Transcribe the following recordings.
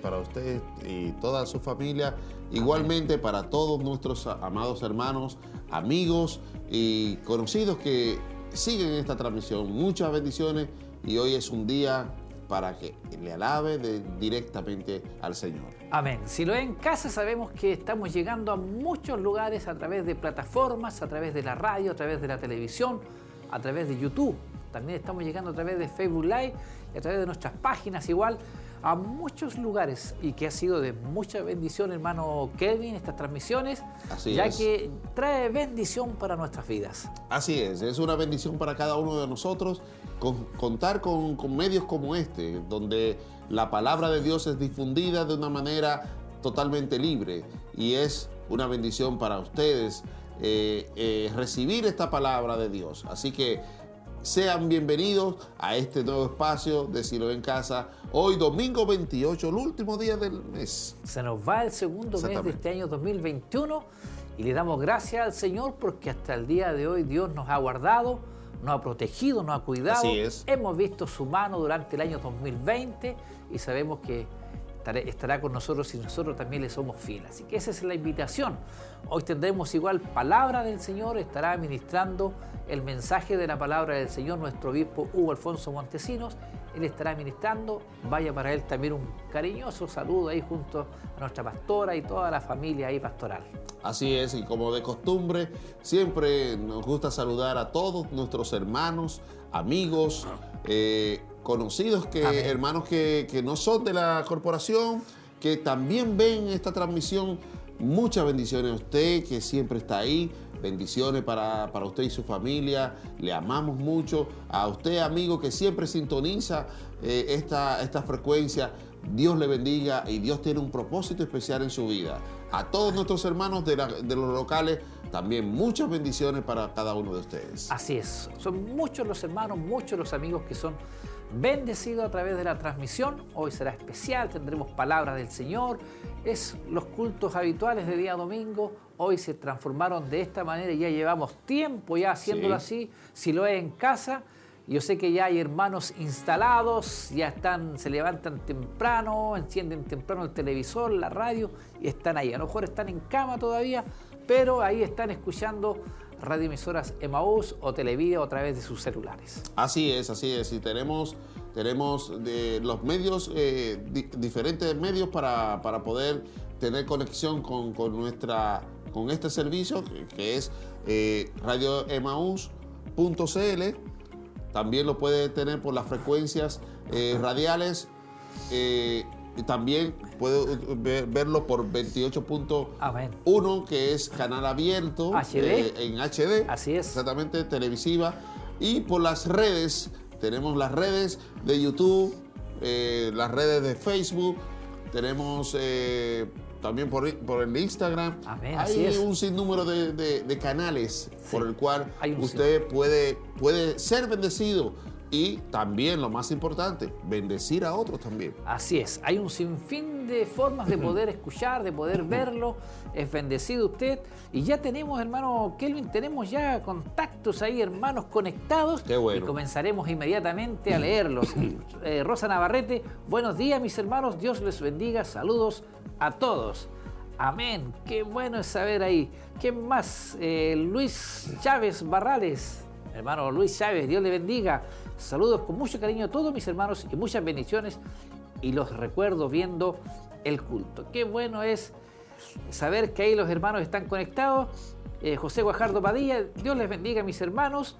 para usted y toda su familia, igualmente para todos nuestros amados hermanos, amigos y conocidos que siguen esta transmisión. Muchas bendiciones y hoy es un día para que le alabe directamente al Señor. Amén. Si lo en casa, sabemos que estamos llegando a muchos lugares a través de plataformas, a través de la radio, a través de la televisión, a través de YouTube. También estamos llegando a través de Facebook Live y a través de nuestras páginas igual a muchos lugares y que ha sido de mucha bendición, hermano Kevin, estas transmisiones, ya que trae bendición para nuestras vidas. Así es, es una bendición para cada uno de nosotros contar con, medios como este, donde la palabra de Dios es difundida de una manera totalmente libre y es una bendición para ustedes eh, eh, recibir esta palabra de Dios. Así que sean bienvenidos a este nuevo espacio de Silo en Casa. Hoy, domingo 28, el último día del mes. Se nos va el segundo mes de este año 2021 y le damos gracias al Señor porque hasta el día de hoy Dios nos ha guardado, nos ha protegido, nos ha cuidado. Así es. Hemos visto su mano durante el año 2020 y sabemos que estará con nosotros y nosotros también le somos fieles. Así que esa es la invitación. Hoy tendremos igual palabra del Señor, estará ministrando el mensaje de la palabra del Señor nuestro obispo Hugo Alfonso Montesinos. Él estará ministrando. Vaya para él también un cariñoso saludo ahí junto a nuestra pastora y toda la familia ahí pastoral. Así es, y como de costumbre, siempre nos gusta saludar a todos nuestros hermanos, amigos, eh, conocidos, que, hermanos que, que no son de la corporación, que también ven esta transmisión. Muchas bendiciones a usted que siempre está ahí. Bendiciones para, usted y su familia. Le amamos mucho. A usted, amigo, que siempre sintoniza eh, esta, esta frecuencia. Dios le bendiga y Dios tiene un propósito especial en su vida. A todos nuestros hermanos de, de los locales, también muchas bendiciones para cada uno de ustedes. Así es. Son muchos los hermanos, muchos los amigos que son bendecido a través de la transmisión. Hoy será especial, tendremos palabras del Señor. Es los cultos habituales de día domingo. Hoy se transformaron de esta manera y ya llevamos tiempo ya haciéndolo así. Si lo es en casa, yo sé que ya hay hermanos instalados, ya están, se levantan temprano, encienden temprano el televisor, la radio y están ahí. A lo mejor están en cama todavía, pero ahí están escuchando radioemisoras Emaús o Televida a través de sus celulares. Así es, así es. Y tenemos, tenemos de los medios, eh, diferentes medios para, poder tener conexión con, nuestra, con este servicio, que, es eh, radioemaús.cl. También lo puede tener por las frecuencias eh, radiales. Eh, también puede verlo por 28.1, que es canal abierto eh, en HD. Así es. Exactamente, televisiva. Y por las redes, tenemos las redes de YouTube, eh, las redes de Facebook, tenemos eh, también por, el Instagram. Hay un sinnúmero de, canales por el cual usted puede, puede ser bendecido y también lo más importante, bendecir a otros también. Así es, hay un sinfín de formas de poder escuchar, de poder verlo, es bendecido usted y ya tenemos, hermano Kelvin, tenemos ya contactos ahí, hermanos conectados Qué bueno. y comenzaremos inmediatamente a leerlos. Eh, Rosa Navarrete, buenos días mis hermanos, Dios les bendiga, saludos a todos. Amén, qué bueno es saber ahí. ¿Quién más? Eh, Luis Chávez Barrales, hermano Luis Chávez, Dios le bendiga. Saludos con mucho cariño a todos mis hermanos y muchas bendiciones y los recuerdo viendo el culto. Qué bueno es saber que ahí los hermanos están conectados. Eh, José Guajardo Padilla, Dios les bendiga mis hermanos.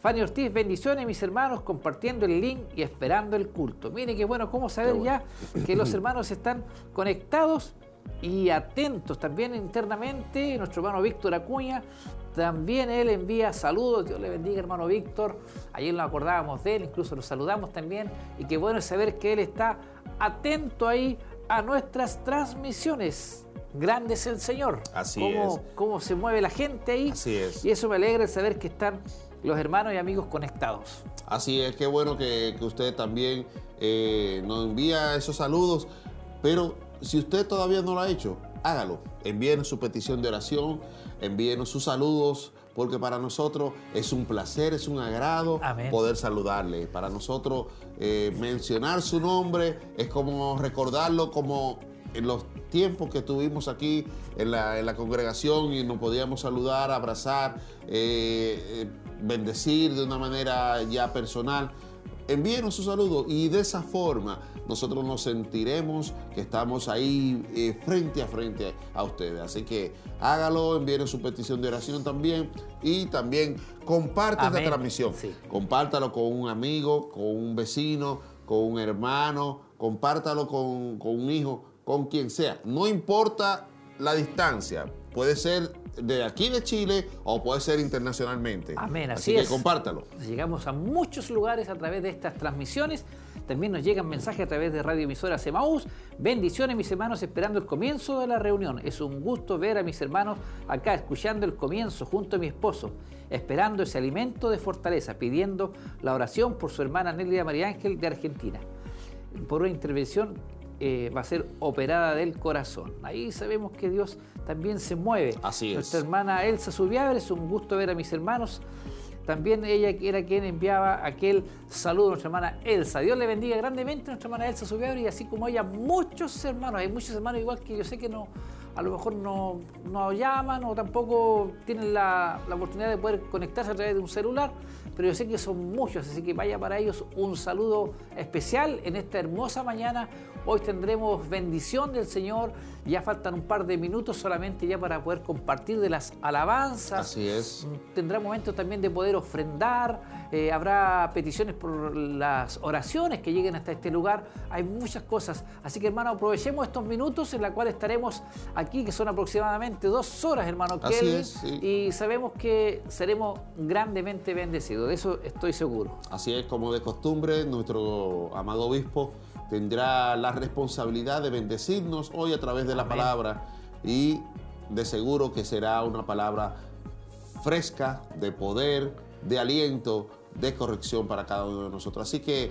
Fanny Ortiz, bendiciones mis hermanos, compartiendo el link y esperando el culto. Mire qué bueno, cómo saber ya que los hermanos están conectados y atentos también internamente. Nuestro hermano Víctor Acuña también él envía saludos, Dios le bendiga hermano Víctor, ayer nos acordábamos de él, incluso lo saludamos también, y qué bueno saber que él está atento ahí a nuestras transmisiones. Grande es el Señor. Así cómo, es. Cómo se mueve la gente ahí. Así es. Y eso me alegra saber que están los hermanos y amigos conectados. Así es, qué bueno que, usted también eh, nos envía esos saludos, pero si usted todavía no lo ha hecho, hágalo. Envíenos su petición de oración, envíenos sus saludos porque para nosotros es un placer, es un agrado Amén. poder saludarle. Para nosotros eh, mencionar su nombre es como recordarlo como en los tiempos que estuvimos aquí en la, en la congregación y nos podíamos saludar, abrazar, eh, eh, bendecir de una manera ya personal. Envíenos su saludo y de esa forma nosotros nos sentiremos que estamos ahí eh, frente a frente a ustedes. Así que hágalo, envíenos su petición de oración también y también comparte esta transmisión. Sí. Compártalo con un amigo, con un vecino, con un hermano, compártalo con, con un hijo, con quien sea. No importa la distancia, puede ser de aquí de Chile o puede ser internacionalmente. Amén, Así, así que es. compártalo. Llegamos a muchos lugares a través de estas transmisiones. También nos llegan mensajes a través de Radio Emisora Semaús. Bendiciones, mis hermanos, esperando el comienzo de la reunión. Es un gusto ver a mis hermanos acá escuchando el comienzo junto a mi esposo, esperando ese alimento de fortaleza, pidiendo la oración por su hermana Nelia María Ángel de Argentina. Por una intervención eh, va a ser operada del corazón. Ahí sabemos que Dios también se mueve. Así es. Nuestra hermana Elsa Subiabre, es un gusto ver a mis hermanos. También ella era quien enviaba aquel saludo a nuestra hermana Elsa. Dios le bendiga grandemente a nuestra hermana Elsa Subiabre y así como ella, muchos hermanos. Hay muchos hermanos igual que yo sé que no, a lo mejor no, no llaman o tampoco tienen la, la oportunidad de poder conectarse a través de un celular, pero yo sé que son muchos, así que vaya para ellos un saludo especial en esta hermosa mañana. Hoy tendremos bendición del Señor. Ya faltan un par de minutos solamente ya para poder compartir de las alabanzas. Así es. Tendrá momentos también de poder ofrendar, eh, habrá peticiones por las oraciones que lleguen hasta este lugar, hay muchas cosas. Así que hermano, aprovechemos estos minutos en la cual estaremos aquí, que son aproximadamente dos horas, hermano Así Kelvin, es, sí. y sabemos que seremos grandemente bendecidos, de eso estoy seguro. Así es, como de costumbre, nuestro amado obispo tendrá la responsabilidad de bendecirnos hoy a través de la Amén. palabra y de seguro que será una palabra fresca, de poder, de aliento, de corrección para cada uno de nosotros. Así que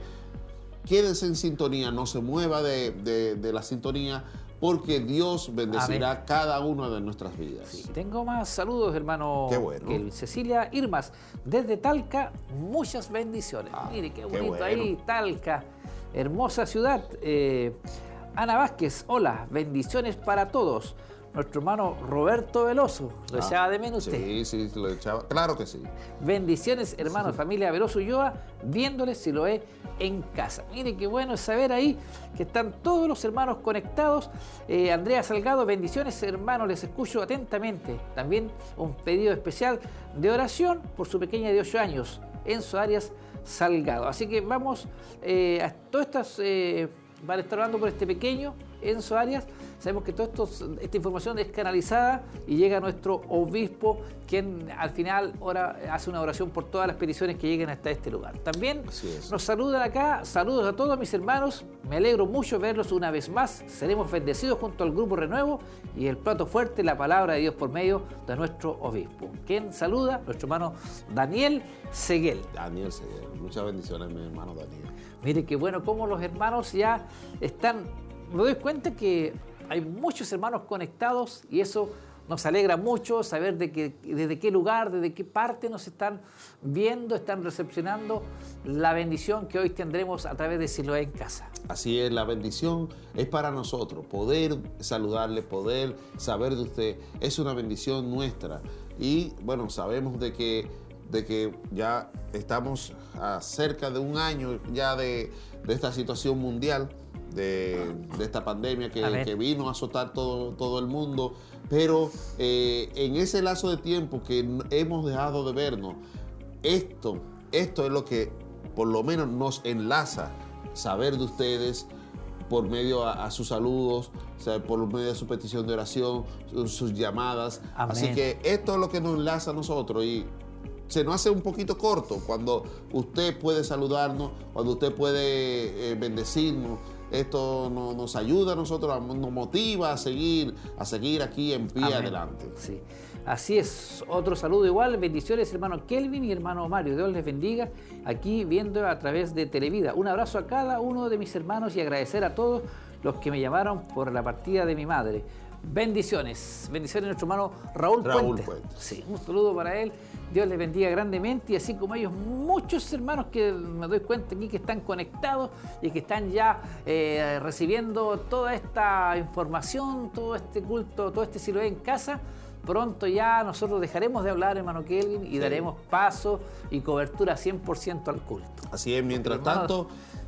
quédese en sintonía, no se mueva de, de- de la sintonía, porque Dios bendecirá cada una de nuestras vidas. Sí, tengo más saludos, hermano Qué bueno. Kelvin. Cecilia Irmas, desde Talca, muchas bendiciones. Ah, Mire qué qué bonito bueno. ahí, Talca, hermosa ciudad. Eh, Ana Vázquez, hola, bendiciones para todos. Nuestro hermano Roberto Veloso, lo Ah, echaba de menos usted. Sí, sí, lo echaba. Claro que sí. Bendiciones, hermanos, familia Veloso Ulloa, viéndoles si lo es en casa. Mire qué bueno es saber ahí que están todos los hermanos conectados. Eh, Andrea Salgado, bendiciones, hermanos, les escucho atentamente. También un pedido especial de oración por su pequeña de 8 años, Enzo Arias Salgado. Así que vamos eh, a todas estas. eh, van a estar hablando por este pequeño Enzo Arias. Sabemos que toda esta información es canalizada y llega a nuestro obispo, quien al final ora- hace una oración por todas las peticiones que lleguen hasta este lugar. También nos saludan acá, saludos a todos mis hermanos, me alegro mucho verlos una vez más, seremos bendecidos junto al Grupo Renuevo y el plato fuerte, la palabra de Dios por medio de nuestro obispo. Quien saluda, nuestro hermano Daniel Seguel. Daniel, sí, muchas bendiciones, mi hermano Daniel. Mire qué bueno cómo los hermanos ya están. Me doy cuenta que hay muchos hermanos conectados y eso nos alegra mucho saber de que, desde qué lugar, desde qué parte nos están viendo, están recepcionando la bendición que hoy tendremos a través de Siloé en casa. Así es, la bendición es para nosotros. Poder saludarle, poder saber de usted, es una bendición nuestra. Y bueno, sabemos de que, de que ya estamos a cerca de un año ya de, de esta situación mundial, de, de esta pandemia que, vino a azotar todo, todo el mundo. Pero eh, en ese lazo de tiempo que hemos dejado de vernos, esto, esto es lo que por lo menos nos enlaza saber de ustedes por medio a, a sus saludos, o sea, por medio de su petición de oración, sus, sus llamadas. Amén. Así que esto es lo que nos enlaza a nosotros y se nos hace un poquito corto cuando usted puede saludarnos, cuando usted puede eh, bendecirnos. Esto no- nos ayuda a nosotros, nos motiva a seguir, a seguir aquí en pie Amén. adelante. Sí. Así es, otro saludo igual, bendiciones hermano Kelvin y hermano Mario, Dios les bendiga aquí viendo a través de Televida. Un abrazo a cada uno de mis hermanos y agradecer a todos los que me llamaron por la partida de mi madre. Bendiciones. Bendiciones a nuestro hermano Raúl, Raúl. Puentes. Sí, un saludo para él. Dios les bendiga grandemente y así como ellos, muchos hermanos que me doy cuenta aquí que están conectados y que están ya eh, recibiendo toda esta información, todo este culto, todo este siloé en casa. Pronto ya nosotros dejaremos de hablar, hermano Kelvin, y Sí. daremos paso y cobertura 100% al culto. Así es, mientras tanto,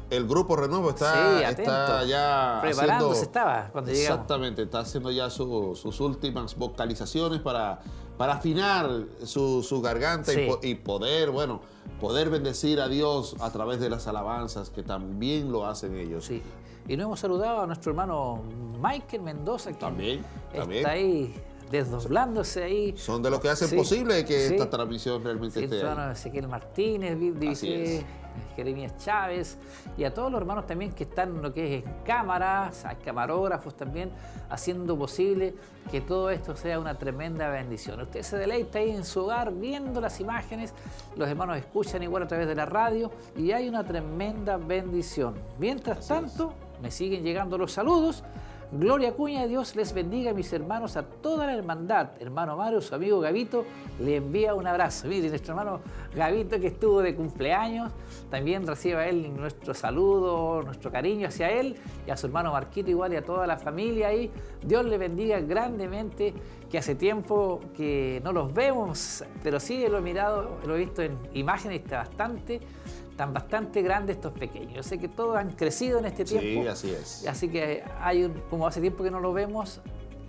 el grupo Renuevo está, Sí, está ya Preparándose haciendo- estaba cuando llegamos. Exactamente, está haciendo ya su- sus últimas vocalizaciones para, para afinar su, su garganta Sí. y, po- y poder, bueno, poder bendecir a Dios a través de las alabanzas que también lo hacen ellos. Sí. Y no hemos saludado a nuestro hermano Michael Mendoza, que También, también. está ahí desdoblándose ahí. Son de los que hacen Sí, posible que sí. esta transmisión realmente Sí, esté ahí. Ezequiel Martínez, dice es. Jeremías Chávez, y a todos los hermanos también que están en lo que es cámaras, hay camarógrafos también, haciendo posible que todo esto sea una tremenda bendición. Usted se deleita ahí en su hogar viendo las imágenes, los hermanos escuchan igual a través de la radio y hay una tremenda bendición. Mientras tanto, me siguen llegando los saludos. Gloria Cuña, Dios les bendiga, mis hermanos, a toda la hermandad. Hermano Mario, su amigo Gavito, le envía un abrazo. Mire, nuestro hermano Gavito que estuvo de cumpleaños, también reciba él nuestro saludo, nuestro cariño hacia él y a su hermano Marquito igual y a toda la familia ahí. Dios le bendiga grandemente, que hace tiempo que no los vemos, pero sí lo he mirado, lo he visto en imágenes está bastante, están bastante grandes estos pequeños. Yo sé que todos han crecido en este Sí, tiempo. así es. Así que hay un, como hace tiempo que no lo vemos,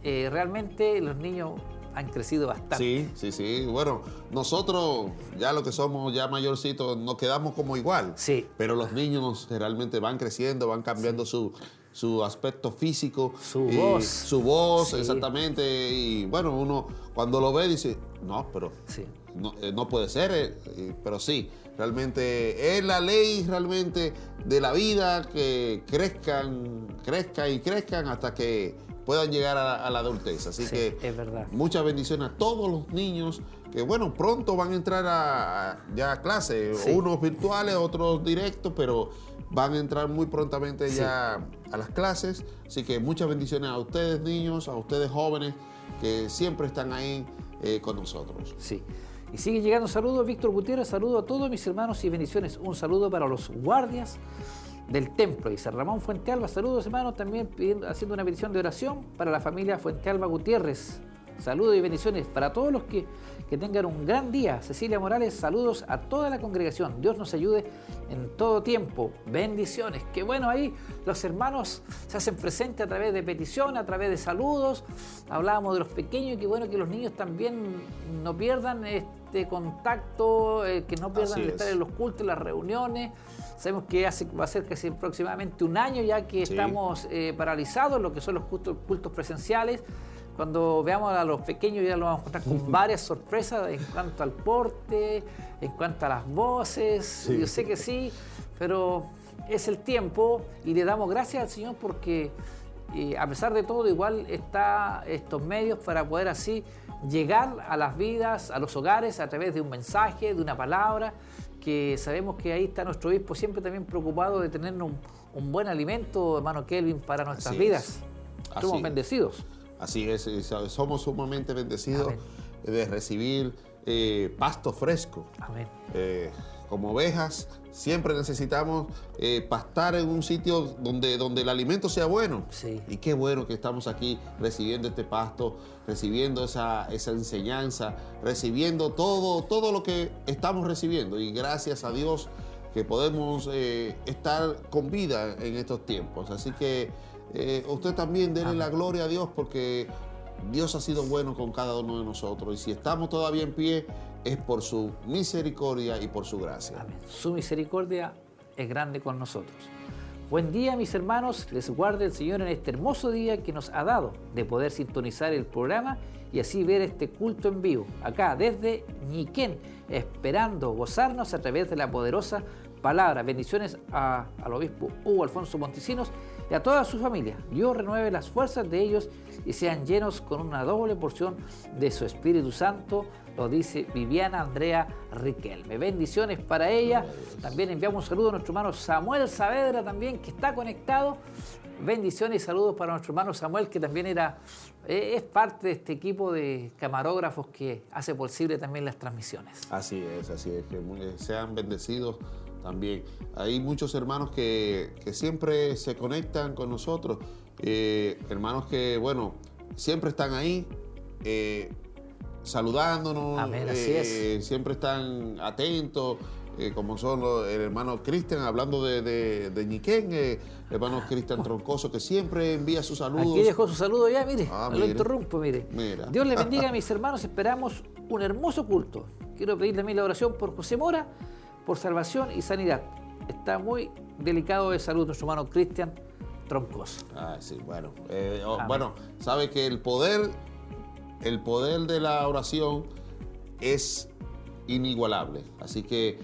eh, realmente los niños han crecido bastante. Sí, sí, sí. Bueno, nosotros ya lo que somos ya mayorcitos nos quedamos como igual. Sí. Pero los niños realmente van creciendo, van cambiando su, su aspecto físico. Su voz. Su voz, Sí. exactamente. Y bueno, uno cuando lo ve dice, no, pero Sí. no, eh, no puede ser, eh, eh, pero sí, realmente es la ley realmente de la vida que crezcan, crezcan y crezcan hasta que puedan llegar a, a la adultez. Así Sí, que es verdad. muchas bendiciones a todos los niños que, bueno, pronto van a entrar a, a- ya a clase, unos virtuales, otros directos, pero van a entrar muy prontamente Sí. ya a las clases. Así que muchas bendiciones a ustedes niños, a ustedes jóvenes que siempre están ahí eh, con nosotros. Sí. Y sigue llegando saludos, Víctor Gutiérrez, saludo a todos mis hermanos y bendiciones. Un saludo para los guardias del templo. Y San Ramón Fuentealba, saludos hermanos, también pidiendo- haciendo una petición de oración para la familia Fuentealba Gutiérrez. Saludos y bendiciones para todos los que, que tengan un gran día. Cecilia Morales, saludos a toda la congregación. Dios nos ayude en todo tiempo. Bendiciones. Qué bueno ahí los hermanos se hacen presentes a través de petición, a través de saludos. Hablábamos de los pequeños y qué bueno que los niños también no pierdan este contacto, eh, que no pierdan Así el es. estar en los cultos, en las reuniones. Sabemos que hace, va a ser casi aproximadamente un año ya que Sí. estamos eh, paralizados lo que son los cultos, cultos presenciales. Cuando veamos a los pequeños ya los vamos a encontrar con varias sorpresas en cuanto al porte, en cuanto a las voces. Sí. Yo sé que sí, pero es el tiempo y le damos gracias al Señor porque eh, a pesar de todo igual está estos medios para poder así llegar a las vidas, a los hogares a través de un mensaje, de una palabra, que sabemos que ahí está nuestro obispo siempre también preocupado de tener un, un buen alimento, hermano Kelvin, para nuestras Así vidas. Es. bendecidos. Así es, so- somos sumamente bendecidos Amén. de recibir eh, pasto fresco. Amén. Eh, como ovejas, siempre necesitamos eh, pastar en un sitio donde, donde el alimento sea bueno. Sí. Y qué bueno que estamos aquí recibiendo este pasto, recibiendo esa, esa enseñanza, recibiendo todo, todo lo que estamos recibiendo. Y gracias a Dios que podemos eh, estar con vida en estos tiempos. Así que eh, usted también denle la gloria a Dios porque Dios ha sido bueno con cada uno de nosotros. Y si estamos todavía en pie, es por su misericordia y por su gracia. Amén. Su misericordia es grande con nosotros. Buen día, mis hermanos. Les guarde el Señor en este hermoso día que nos ha dado de poder sintonizar el programa y así ver este culto en vivo, acá desde Ñiquén, esperando gozarnos a través de la poderosa palabra. Bendiciones a- al obispo Hugo Alfonso Montesinos y a toda su familia. Dios renueve las fuerzas de ellos y sean llenos con una doble porción de su Espíritu Santo, lo dice Viviana Andrea Riquelme. Bendiciones para ella. También enviamos un saludo a nuestro hermano Samuel Saavedra también, que está conectado. Bendiciones y saludos para nuestro hermano Samuel, que también era, eh, es parte de este equipo de camarógrafos que hace posible también las transmisiones. Así es, así es, que sean bendecidos también. Hay muchos hermanos que, siempre se conectan con nosotros, eh, hermanos que, bueno, siempre están ahí. Eh, saludándonos, siempre están atentos, eh, como son el hermano Cristian, hablando de, de, de Ñiquén, eh, hermano Cristian Troncoso, que siempre envía sus saludos. Aquí dejó su saludo ya, mire, ah, lo interrumpo, mire. Dios le bendiga a mis hermanos, esperamos un hermoso culto. Quiero pedirle a mí la oración por José Mora, por salvación y sanidad. Está muy delicado de salud nuestro hermano Cristian Troncoso. Ah, sí, bueno. Eh, oh, bueno, sabe que el poder, el poder de la oración es inigualable. Así que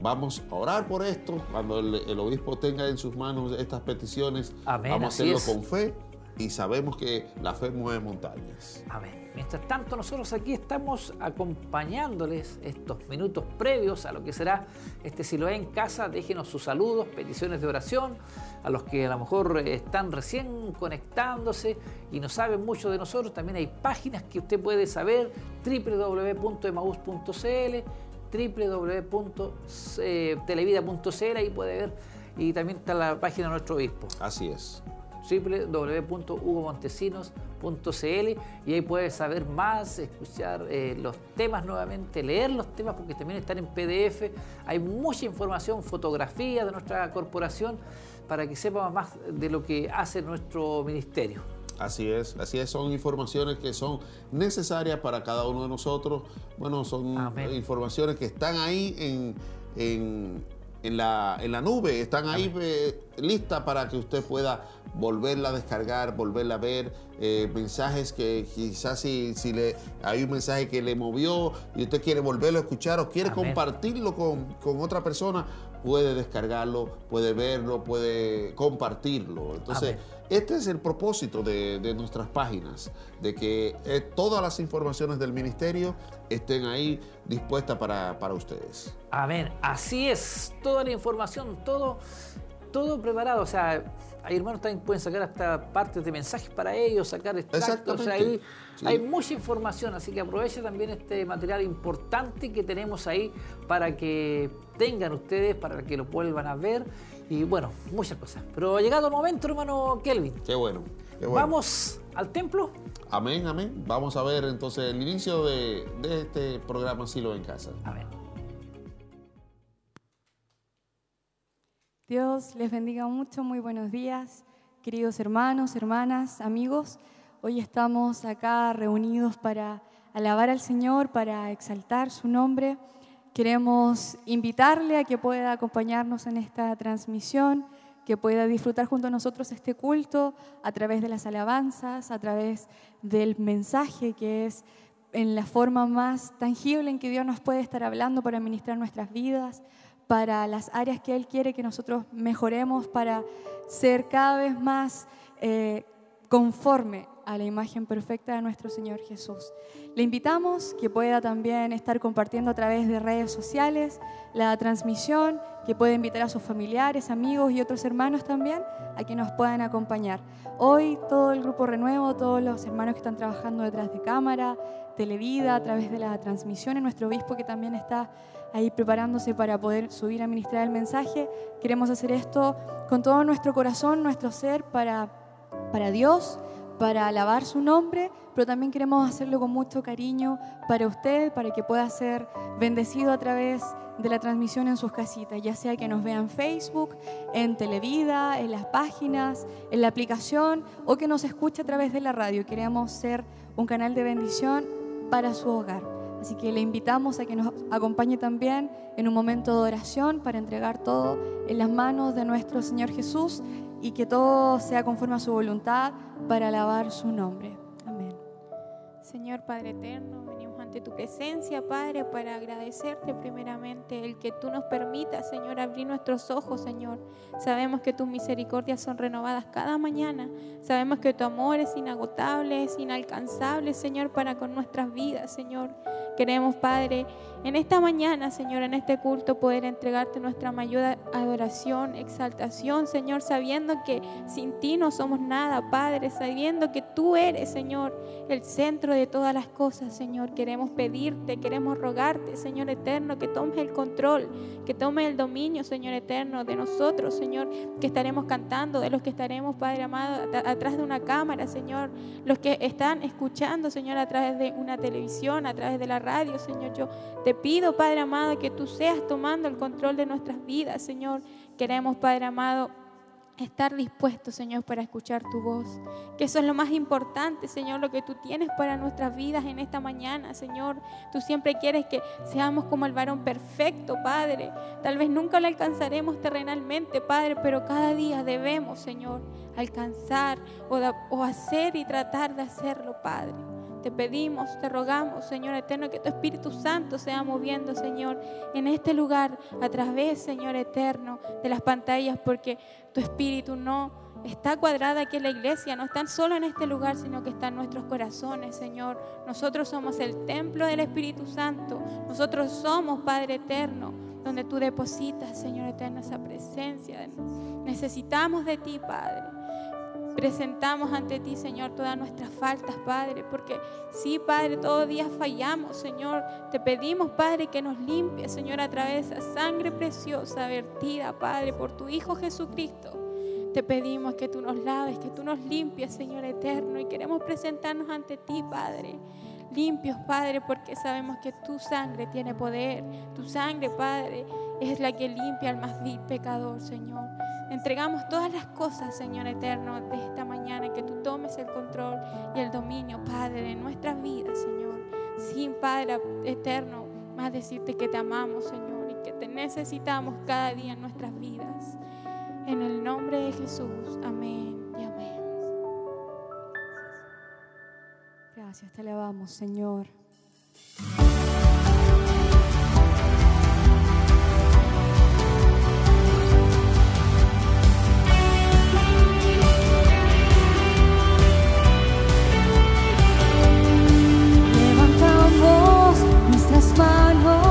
Vamos a orar por esto. Cuando el, obispo tenga en sus manos estas peticiones, vamos a hacerlo con fe y sabemos que la fe mueve montañas. Amén. Mientras tanto, nosotros aquí estamos acompañándoles estos minutos previos a lo que será este Siloé en casa. Déjenos sus saludos, peticiones de oración. A los que a lo mejor están recién conectándose y no saben mucho de nosotros, también hay páginas que usted puede saber: www.emaus.cl www.televida.cl, ahí puede ver, y también está la página de nuestro obispo. Así es www.hugomontesinos.cl y ahí puede saber más, escuchar eh, los temas nuevamente, leer los temas porque también están en PDF. Hay mucha información, fotografía de nuestra corporación para que sepa más de lo que hace nuestro ministerio. Así es, así es, son informaciones que son necesarias para cada uno de nosotros. Bueno, son informaciones que están ahí en, la, nube, están ahí eh, listas para que usted pueda volverla a descargar, volverla a ver, eh, mensajes que quizás si, si, le, hay un mensaje que le movió y usted quiere volverlo a escuchar o quiere compartirlo con, otra persona, puede descargarlo, puede verlo, puede compartirlo. Entonces, este es el propósito de, nuestras páginas, de que eh, todas las informaciones del ministerio estén ahí dispuestas para, para ustedes. Amén. Así es, toda la información, todo, todo preparado. O sea, hay hermanos también pueden sacar hasta partes de mensajes para ellos, sacar extractos. O sea, ahí hay mucha información, así que aproveche también este material importante que tenemos ahí para que tengan ustedes, para que lo vuelvan a ver y bueno, muchas cosas. Pero ha llegado el momento, hermano Kelvin. Qué bueno. Vamos al templo. Amén, amén. Vamos a ver entonces el inicio de, este programa Silo en Casa. Amén. Dios les bendiga mucho, muy buenos días, queridos hermanos, hermanas, amigos. Hoy estamos acá reunidos para alabar al Señor, para exaltar su nombre. Queremos invitarle a que pueda acompañarnos en esta transmisión, que pueda disfrutar junto a nosotros este culto a través de las alabanzas, a través del mensaje que es en la forma más tangible en que Dios nos puede estar hablando para ministrar nuestras vidas, para las áreas que Él quiere que nosotros mejoremos, para ser cada vez más eh, conforme a la imagen perfecta de nuestro Señor Jesús. Le invitamos que pueda también estar compartiendo a través de redes sociales la transmisión, que pueda invitar a sus familiares, amigos y otros hermanos también a que nos puedan acompañar. Hoy todo el grupo Renuevo, todos los hermanos que están trabajando detrás de cámara, Televida, a través de la transmisión, y nuestro obispo que también está ahí preparándose para poder subir a ministrar el mensaje, queremos hacer esto con todo nuestro corazón, nuestro ser para, para Dios para alabar su nombre, pero también queremos hacerlo con mucho cariño para usted, para que pueda ser bendecido a través de la transmisión en sus casitas, ya sea que nos vean en Facebook, en Televida, en las páginas, en la aplicación o que nos escuche a través de la radio. Queremos ser un canal de bendición para su hogar. Así que le invitamos a que nos acompañe también en un momento de oración para entregar todo en las manos de nuestro Señor Jesús y que todo sea conforme a su voluntad para alabar su nombre. Amén. Señor Padre Eterno, venimos ante tu presencia, Padre, para agradecerte primeramente el que tú nos permitas, Señor, abrir nuestros ojos, Señor. Sabemos que tus misericordias son renovadas cada mañana. Sabemos que tu amor es inagotable, es inalcanzable, Señor, para con nuestras vidas, Señor. Queremos, Padre, en esta mañana, Señor, en este culto, poder entregarte nuestra mayor adoración, exaltación, Señor, sabiendo que sin ti no somos nada, Padre, sabiendo que tú eres, Señor, el centro de todas las cosas, Señor. Queremos pedirte, queremos rogarte, Señor eterno, que tomes el control, que tomes el dominio, Señor eterno, de nosotros, Señor, que estaremos cantando, de los que estaremos, Padre amado, atrás de una cámara, Señor, los que están escuchando, Señor, a través de una televisión, a través de la radio, Señor. Yo te pido, Padre amado, que tú seas tomando el control de nuestras vidas, Señor. Queremos, Padre amado, estar dispuestos, Señor, para escuchar tu voz. Que eso es lo más importante, Señor, lo que tú tienes para nuestras vidas en esta mañana, Señor. Tú siempre quieres que seamos como el varón perfecto, Padre. Tal vez nunca lo alcanzaremos terrenalmente, Padre, pero cada día debemos, Señor, alcanzar o, o hacer y tratar de hacerlo, Padre. Te pedimos, te rogamos, Señor eterno, que tu Espíritu Santo sea moviendo, Señor, en este lugar, a través, Señor eterno, de las pantallas, porque tu Espíritu no está cuadrada aquí en la iglesia, no está solo en este lugar, sino que está en nuestros corazones, Señor. Nosotros somos el templo del Espíritu Santo, nosotros somos, Padre eterno, donde tú depositas, Señor eterno, esa presencia. Necesitamos de ti, Padre. Presentamos ante ti, Señor, todas nuestras faltas, Padre, porque sí, Padre, todos días fallamos, Señor. Te pedimos, Padre, que nos limpie, Señor, a través de esa sangre preciosa vertida, Padre, por tu Hijo Jesucristo. Te pedimos que tú nos laves, que tú nos limpies, Señor eterno, y queremos presentarnos ante ti, Padre. Limpios, Padre, porque sabemos que tu sangre tiene poder. Tu sangre, Padre, es la que limpia al más vil pecador, Señor. Entregamos todas las cosas, Señor eterno, de esta mañana, que tú tomes el control y el dominio, Padre, de nuestras vidas, Señor. Sin Padre eterno, más decirte que te amamos, Señor, y que te necesitamos cada día en nuestras vidas. En el nombre de Jesús, amén y amén. Gracias, te alabamos, Señor. No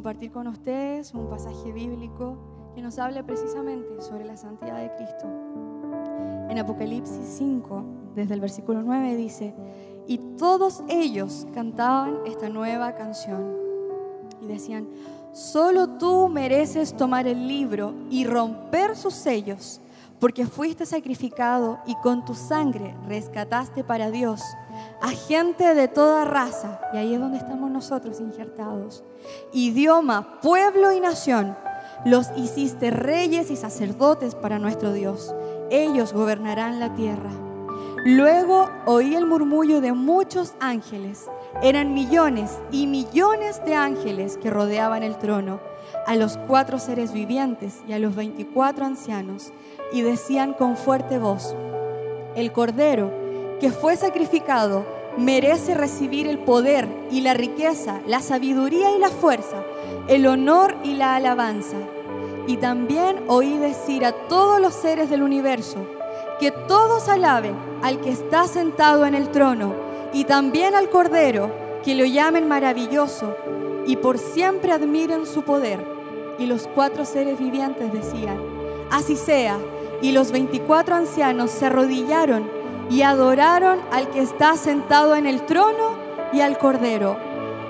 compartir con ustedes un pasaje bíblico que nos habla precisamente sobre la santidad de Cristo. En Apocalipsis 5, desde el versículo 9 dice, y todos ellos cantaban esta nueva canción y decían, solo tú mereces tomar el libro y romper sus sellos, porque fuiste sacrificado y con tu sangre rescataste para Dios a gente de toda raza, y ahí es donde estamos nosotros injertados, idioma, pueblo y nación, los hiciste reyes y sacerdotes para nuestro Dios. Ellos gobernarán la tierra. Luego oí el murmullo de muchos ángeles. Eran millones y millones de ángeles que rodeaban el trono, a los cuatro seres vivientes y a los veinticuatro ancianos, y decían con fuerte voz, el Cordero que fue sacrificado merece recibir el poder y la riqueza, la sabiduría y la fuerza, el honor y la alabanza. Y también oí decir a todos los seres del universo que todos alaben al que está sentado en el trono y también al Cordero, que lo llamen maravilloso y por siempre admiren su poder. Y los cuatro seres vivientes decían, así sea. Y los veinticuatro ancianos se arrodillaron y adoraron al que está sentado en el trono y al Cordero.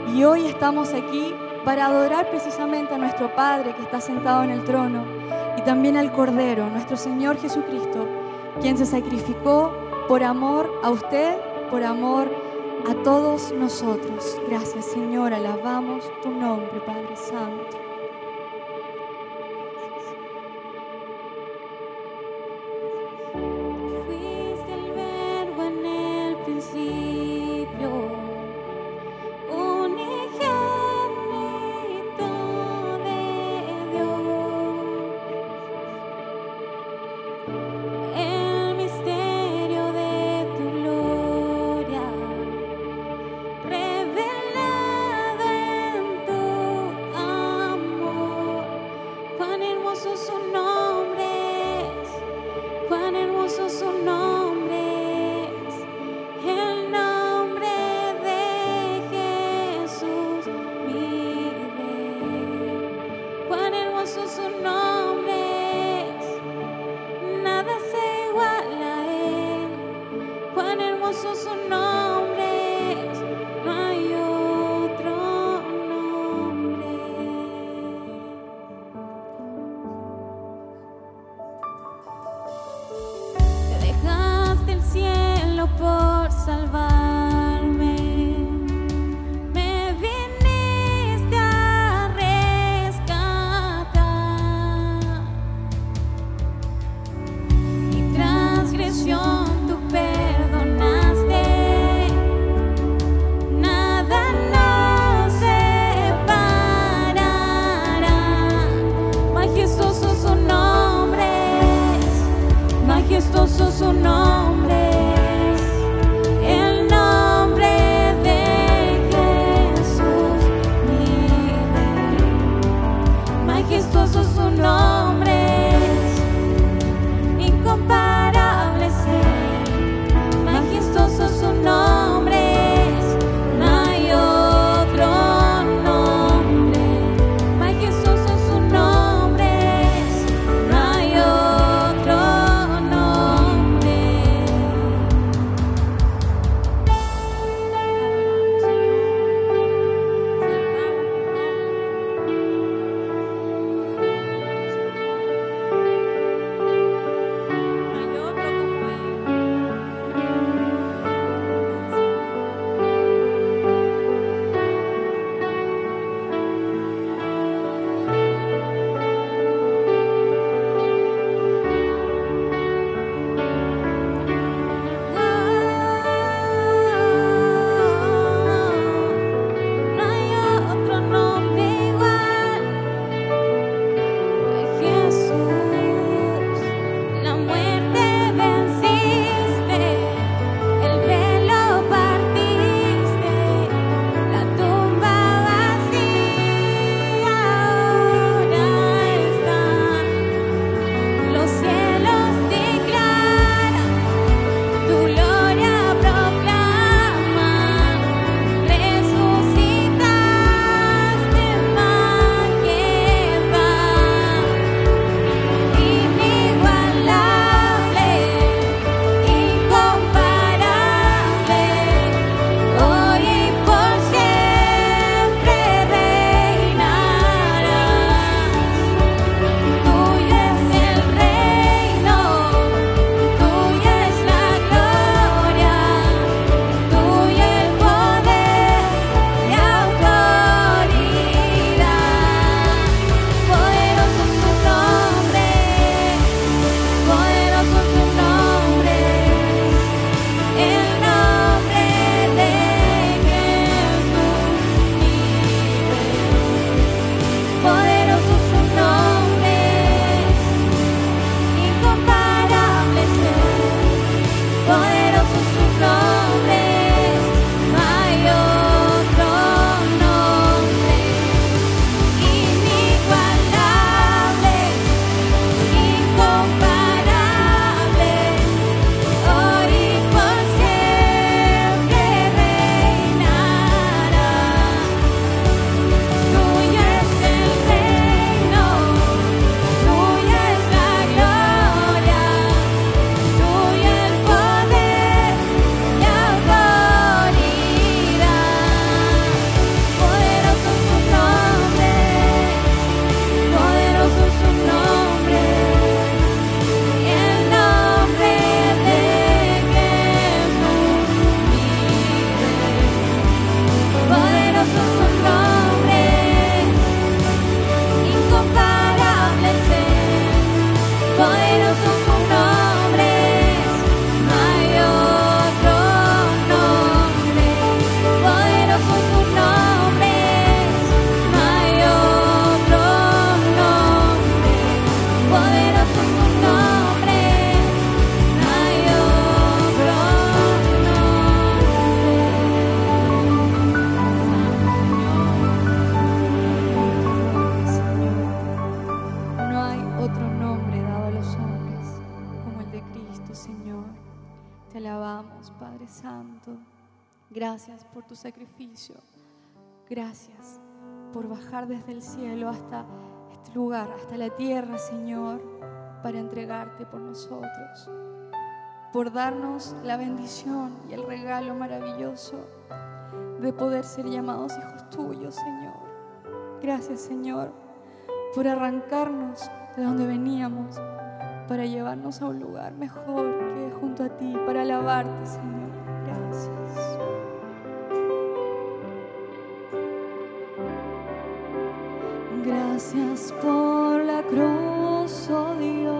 Y hoy estamos aquí para adorar precisamente a nuestro Padre que está sentado en el trono y también al Cordero, nuestro Señor Jesucristo, quien se sacrificó por amor a usted, por amor a todos nosotros. Gracias Señor, alabamos tu nombre, Padre Santo. Señor, por arrancarnos de donde veníamos, para llevarnos a un lugar mejor que junto a ti, para alabarte, Señor. Gracias. Gracias por la cruz, oh Dios.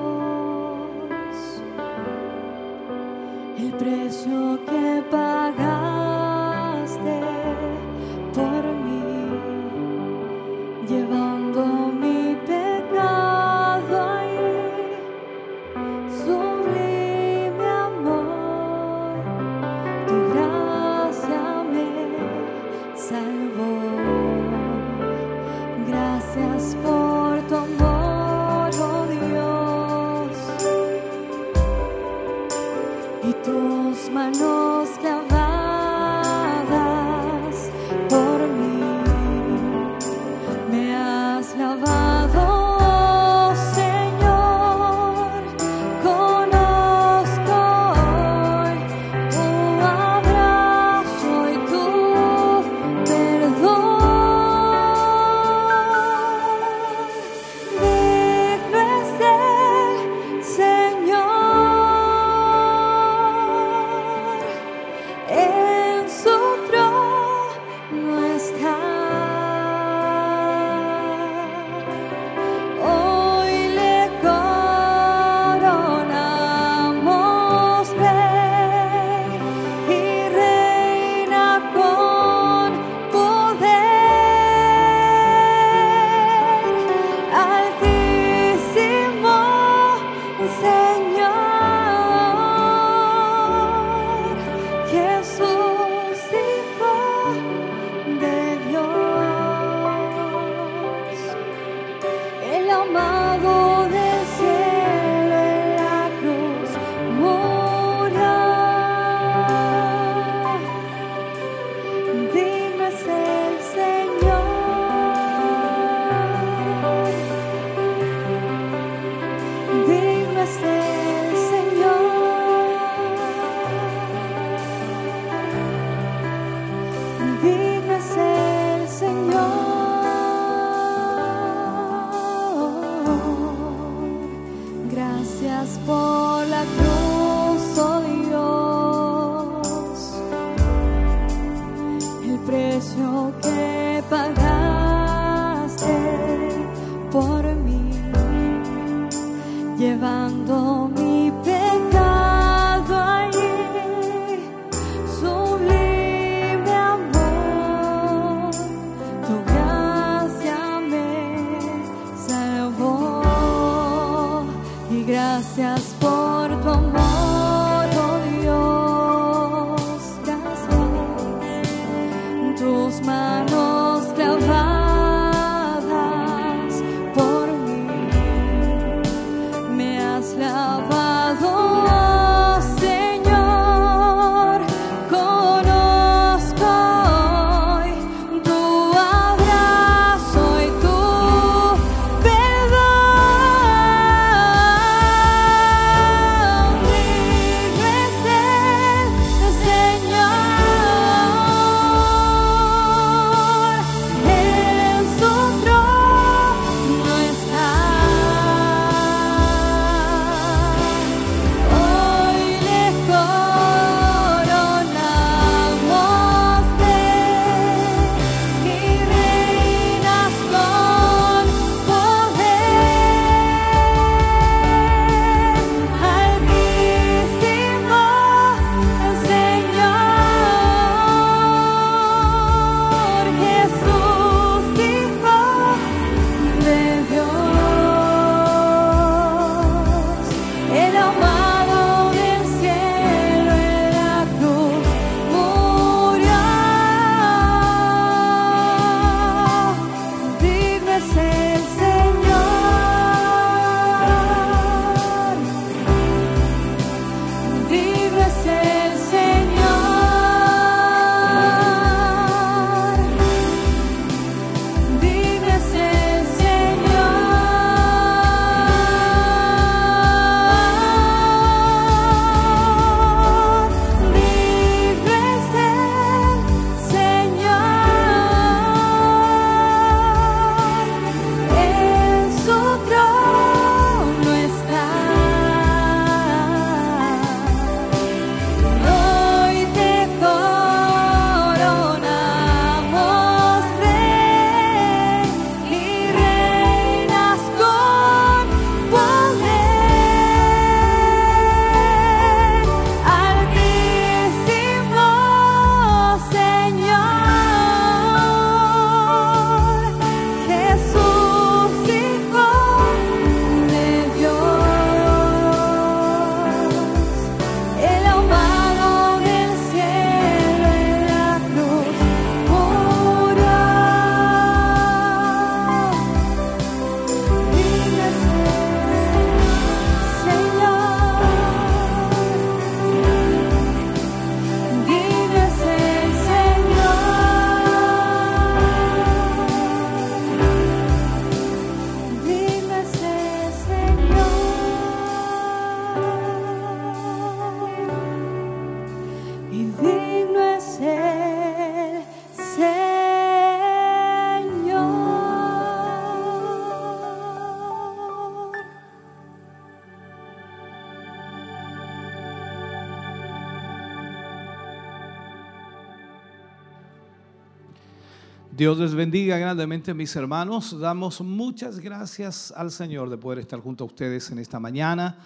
Dios les bendiga grandemente, mis hermanos. Damos muchas gracias al Señor de poder estar junto a ustedes en esta mañana,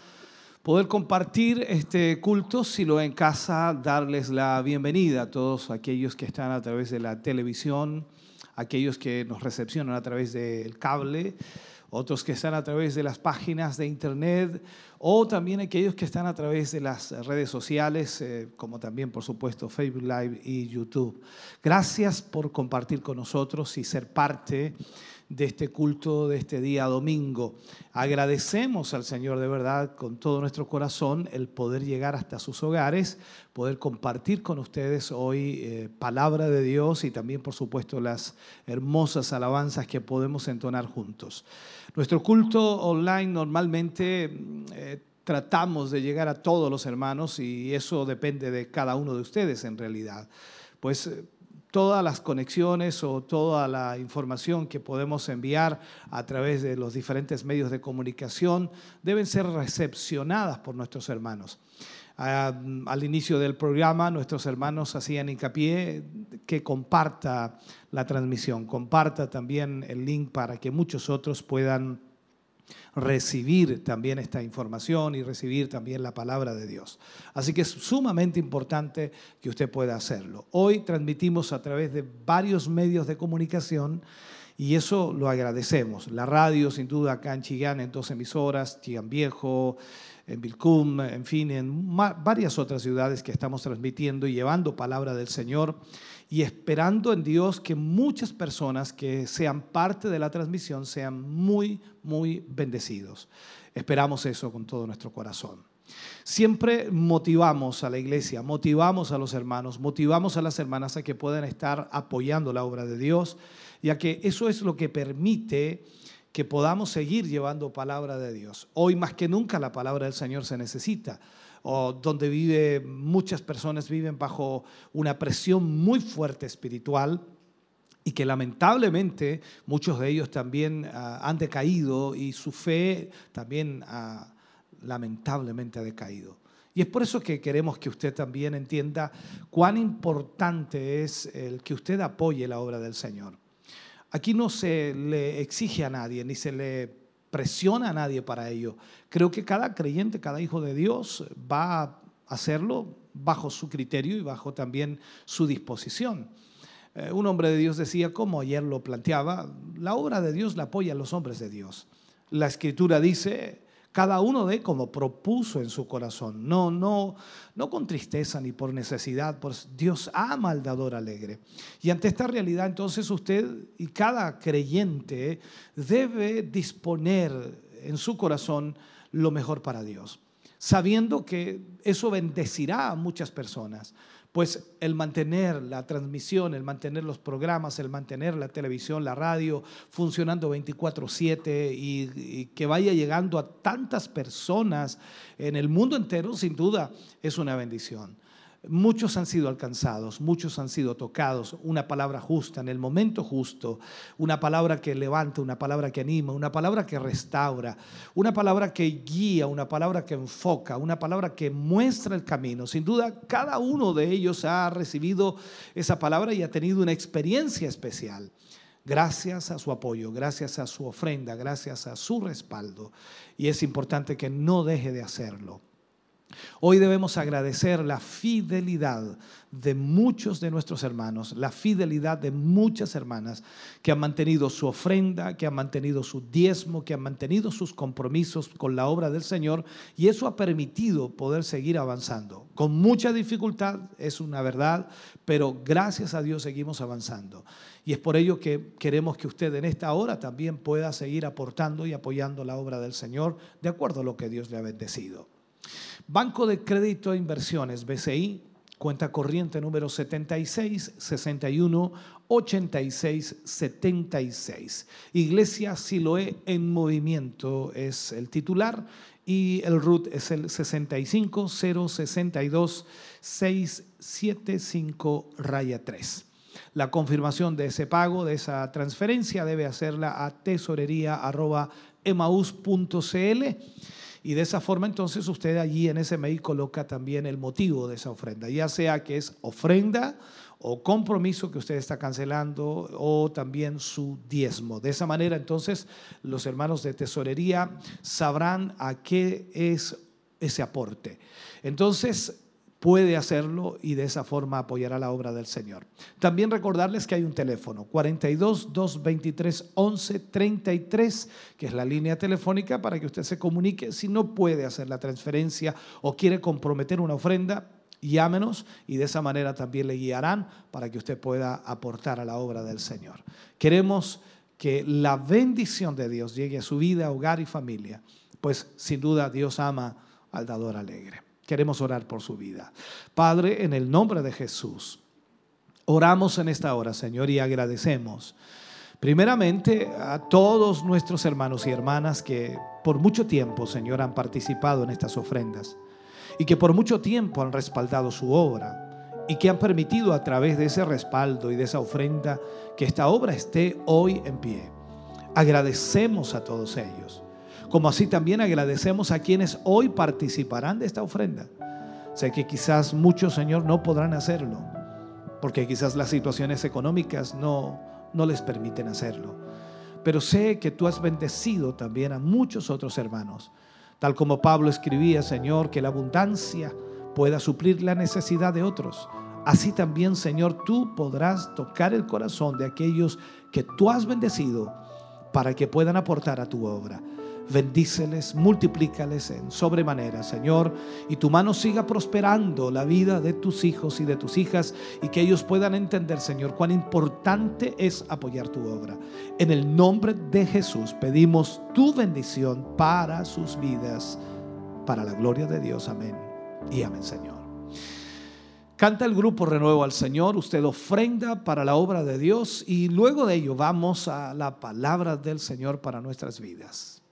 poder compartir este culto, si lo en casa, darles la bienvenida a todos aquellos que están a través de la televisión, aquellos que nos recepcionan a través del cable, otros que están a través de las páginas de internet o también aquellos que están a través de las redes sociales, eh, como también por supuesto Facebook Live y YouTube. Gracias por compartir con nosotros y ser parte de este culto de este día domingo. Agradecemos al Señor de verdad con todo nuestro corazón el poder llegar hasta sus hogares, poder compartir con ustedes hoy eh, palabra de Dios y también por supuesto las hermosas alabanzas que podemos entonar juntos. Nuestro culto online normalmente eh, tratamos de llegar a todos los hermanos y eso depende de cada uno de ustedes en realidad. Pues eh, todas las conexiones o toda la información que podemos enviar a través de los diferentes medios de comunicación deben ser recepcionadas por nuestros hermanos. al inicio del programa, nuestros hermanos hacían hincapié que comparta la transmisión, comparta también el link para que muchos otros puedan recibir también esta información y recibir también la palabra de Dios. Así que es sumamente importante que usted pueda hacerlo. Hoy transmitimos a través de varios medios de comunicación y eso lo agradecemos. La radio, sin duda, acá en Chillán, en dos emisoras, Chillán Viejo, en Vilcum, en fin, en varias otras ciudades que estamos transmitiendo y llevando palabra del Señor y esperando en Dios que muchas personas que sean parte de la transmisión sean muy, muy bendecidos. Esperamos eso con todo nuestro corazón. Siempre motivamos a la iglesia, motivamos a los hermanos, motivamos a las hermanas a que puedan estar apoyando la obra de Dios, ya que eso es lo que permite que podamos seguir llevando palabra de Dios. Hoy más que nunca la palabra del Señor se necesita donde vive, muchas personas viven bajo una presión muy fuerte espiritual y que lamentablemente muchos de ellos también ah, han decaído y su fe también ah, lamentablemente ha decaído. Y es por eso que queremos que usted también entienda cuán importante es el que usted apoye la obra del Señor. Aquí no se le exige a nadie, ni se le presiona a nadie para ello. Creo que cada creyente, cada hijo de Dios va a hacerlo bajo su criterio y bajo también su disposición. Eh, un hombre de Dios decía, como ayer lo planteaba, la obra de Dios la apoya a los hombres de Dios. La escritura dice, cada uno de como propuso en su corazón. No, no, no con tristeza ni por necesidad, pues Dios ama al dador alegre. Y ante esta realidad, entonces usted y cada creyente debe disponer en su corazón lo mejor para Dios, sabiendo que eso bendecirá a muchas personas pues el mantener la transmisión, el mantener los programas, el mantener la televisión, la radio funcionando 24/7 y, y, que vaya llegando a tantas personas en el mundo entero, sin duda, es una bendición. Muchos han sido alcanzados, muchos han sido tocados. Una palabra justa en el momento justo, una palabra que levanta, una palabra que anima, una palabra que restaura, una palabra que guía, una palabra que enfoca, una palabra que muestra el camino. Sin duda, cada uno de ellos ha recibido esa palabra y ha tenido una experiencia especial. Gracias a su apoyo, gracias a su ofrenda, gracias a su respaldo. Y es importante que no deje de hacerlo. Hoy debemos agradecer la fidelidad de muchos de nuestros hermanos, la fidelidad de muchas hermanas que han mantenido su ofrenda, que han mantenido su diezmo, que han mantenido sus compromisos con la obra del Señor y eso ha permitido poder seguir avanzando. Con mucha dificultad, es una verdad, pero gracias a Dios seguimos avanzando. Y es por ello que queremos que usted en esta hora también pueda seguir aportando y apoyando la obra del Señor de acuerdo a lo que Dios le ha bendecido. Banco de Crédito e Inversiones, BCI, cuenta corriente número 76 61 86 76. Iglesia Siloé en Movimiento es el titular y el RUT es el 65 062 675 raya 3. La confirmación de ese pago, de esa transferencia, debe hacerla a tesorería.emaus.cl Y de esa forma entonces usted allí en ese mail coloca también el motivo de esa ofrenda, ya sea que es ofrenda o compromiso que usted está cancelando o también su diezmo. De esa manera entonces los hermanos de tesorería sabrán a qué es ese aporte. Entonces puede hacerlo y de esa forma apoyará la obra del Señor. También recordarles que hay un teléfono 42 223 11 33, que es la línea telefónica para que usted se comunique si no puede hacer la transferencia o quiere comprometer una ofrenda. Llámenos y de esa manera también le guiarán para que usted pueda aportar a la obra del Señor. Queremos que la bendición de Dios llegue a su vida, hogar y familia, pues sin duda Dios ama al dador alegre. Queremos orar por su vida. Padre, en el nombre de Jesús, oramos en esta hora, Señor, y agradecemos primeramente a todos nuestros hermanos y hermanas que por mucho tiempo, Señor, han participado en estas ofrendas y que por mucho tiempo han respaldado su obra y que han permitido a través de ese respaldo y de esa ofrenda que esta obra esté hoy en pie. Agradecemos a todos ellos como así también agradecemos a quienes hoy participarán de esta ofrenda. Sé que quizás muchos, Señor, no podrán hacerlo, porque quizás las situaciones económicas no, no les permiten hacerlo. Pero sé que tú has bendecido también a muchos otros hermanos, tal como Pablo escribía, Señor, que la abundancia pueda suplir la necesidad de otros. Así también, Señor, tú podrás tocar el corazón de aquellos que tú has bendecido para que puedan aportar a tu obra bendíceles, multiplícales en sobremanera, Señor, y tu mano siga prosperando la vida de tus hijos y de tus hijas y que ellos puedan entender, Señor, cuán importante es apoyar tu obra. En el nombre de Jesús pedimos tu bendición para sus vidas, para la gloria de Dios. Amén. Y amén, Señor. Canta el grupo Renuevo al Señor, usted ofrenda para la obra de Dios y luego de ello vamos a la palabra del Señor para nuestras vidas.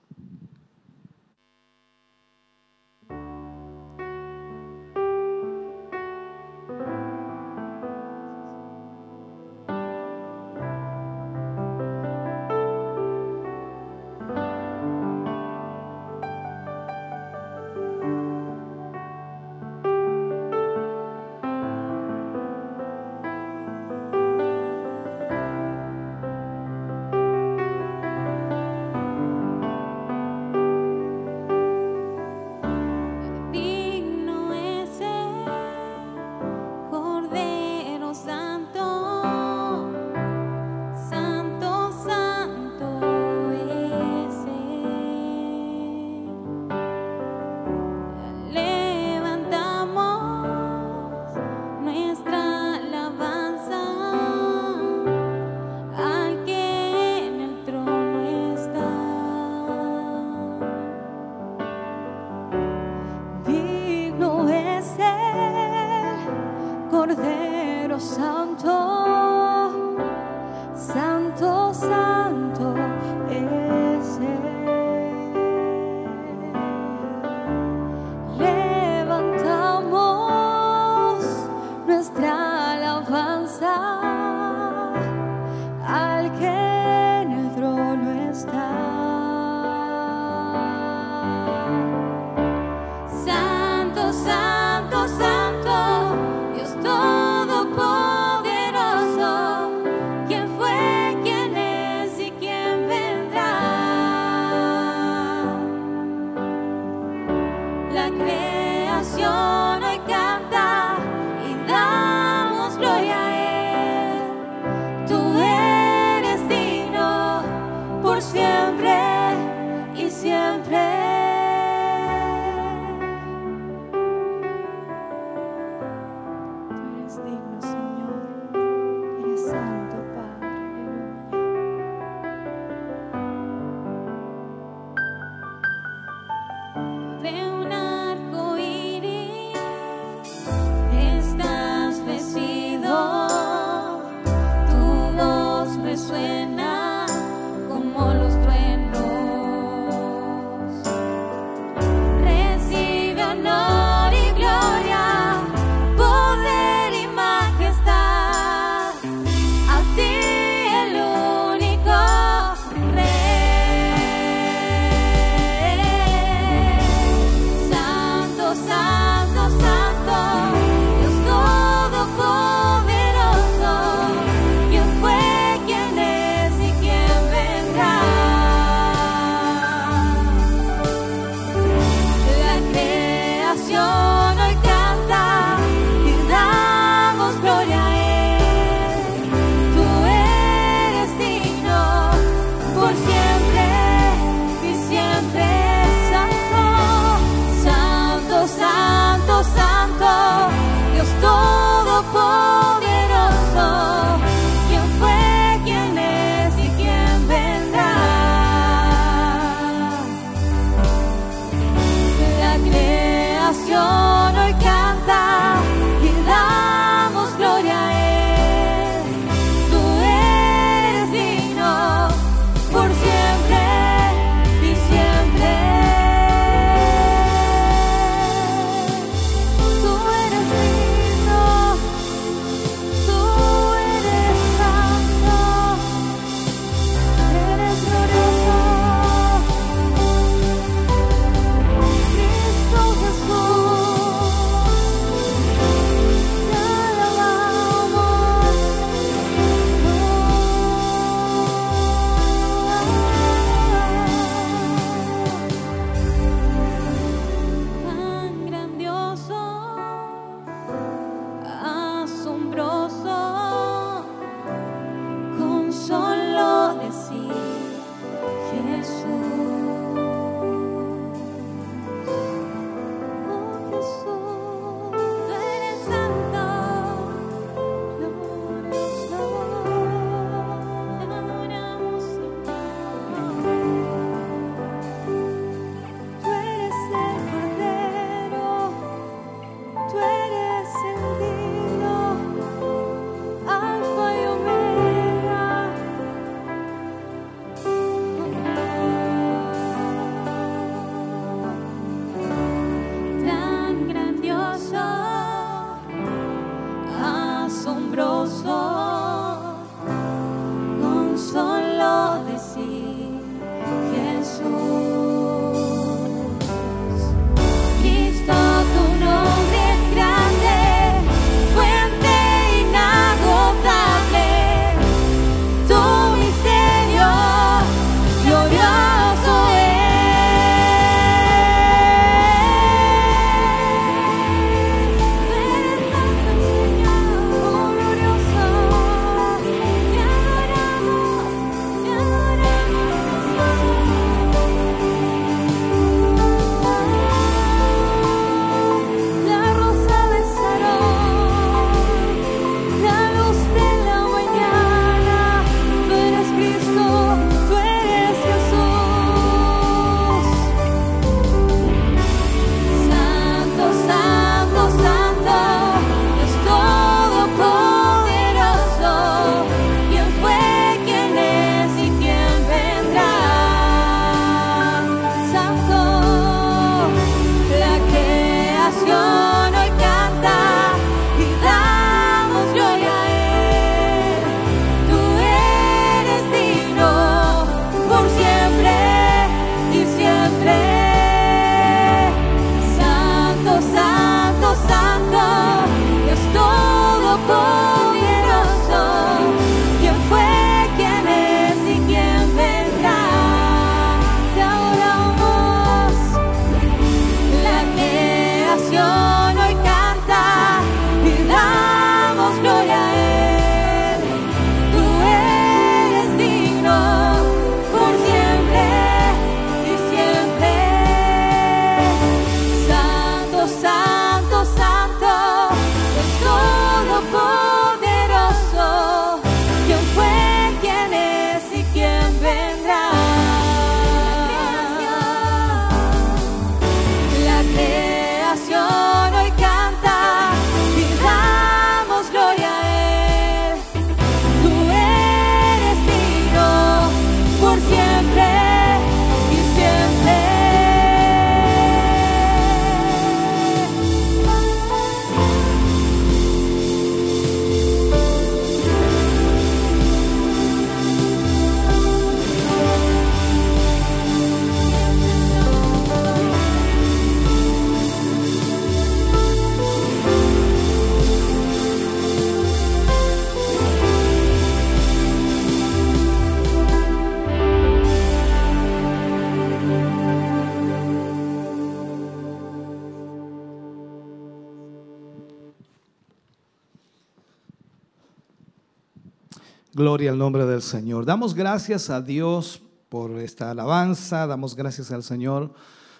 Señor. Damos gracias a Dios por esta alabanza, damos gracias al Señor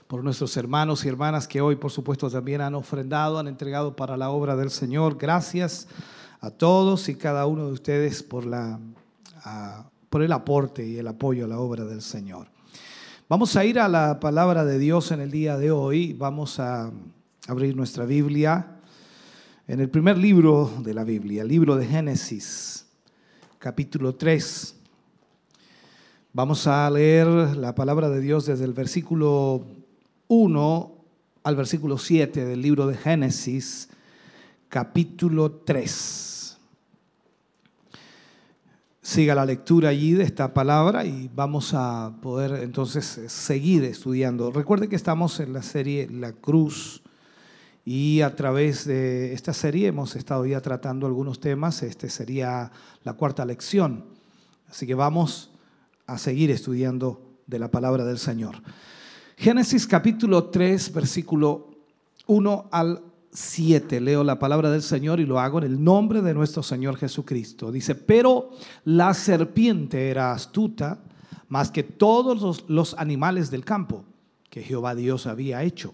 por nuestros hermanos y hermanas que hoy, por supuesto, también han ofrendado, han entregado para la obra del Señor. Gracias a todos y cada uno de ustedes por, la, por el aporte y el apoyo a la obra del Señor. Vamos a ir a la palabra de Dios en el día de hoy. Vamos a abrir nuestra Biblia en el primer libro de la Biblia, el libro de Génesis, capítulo 3. Vamos a leer la palabra de Dios desde el versículo 1 al versículo 7 del libro de Génesis, capítulo 3. Siga la lectura allí de esta palabra y vamos a poder entonces seguir estudiando. Recuerde que estamos en la serie La Cruz y a través de esta serie hemos estado ya tratando algunos temas. Este sería la cuarta lección. Así que vamos a seguir estudiando de la palabra del Señor. Génesis capítulo 3, versículo 1 al 7. Leo la palabra del Señor y lo hago en el nombre de nuestro Señor Jesucristo. Dice, pero la serpiente era astuta más que todos los, los animales del campo que Jehová Dios había hecho.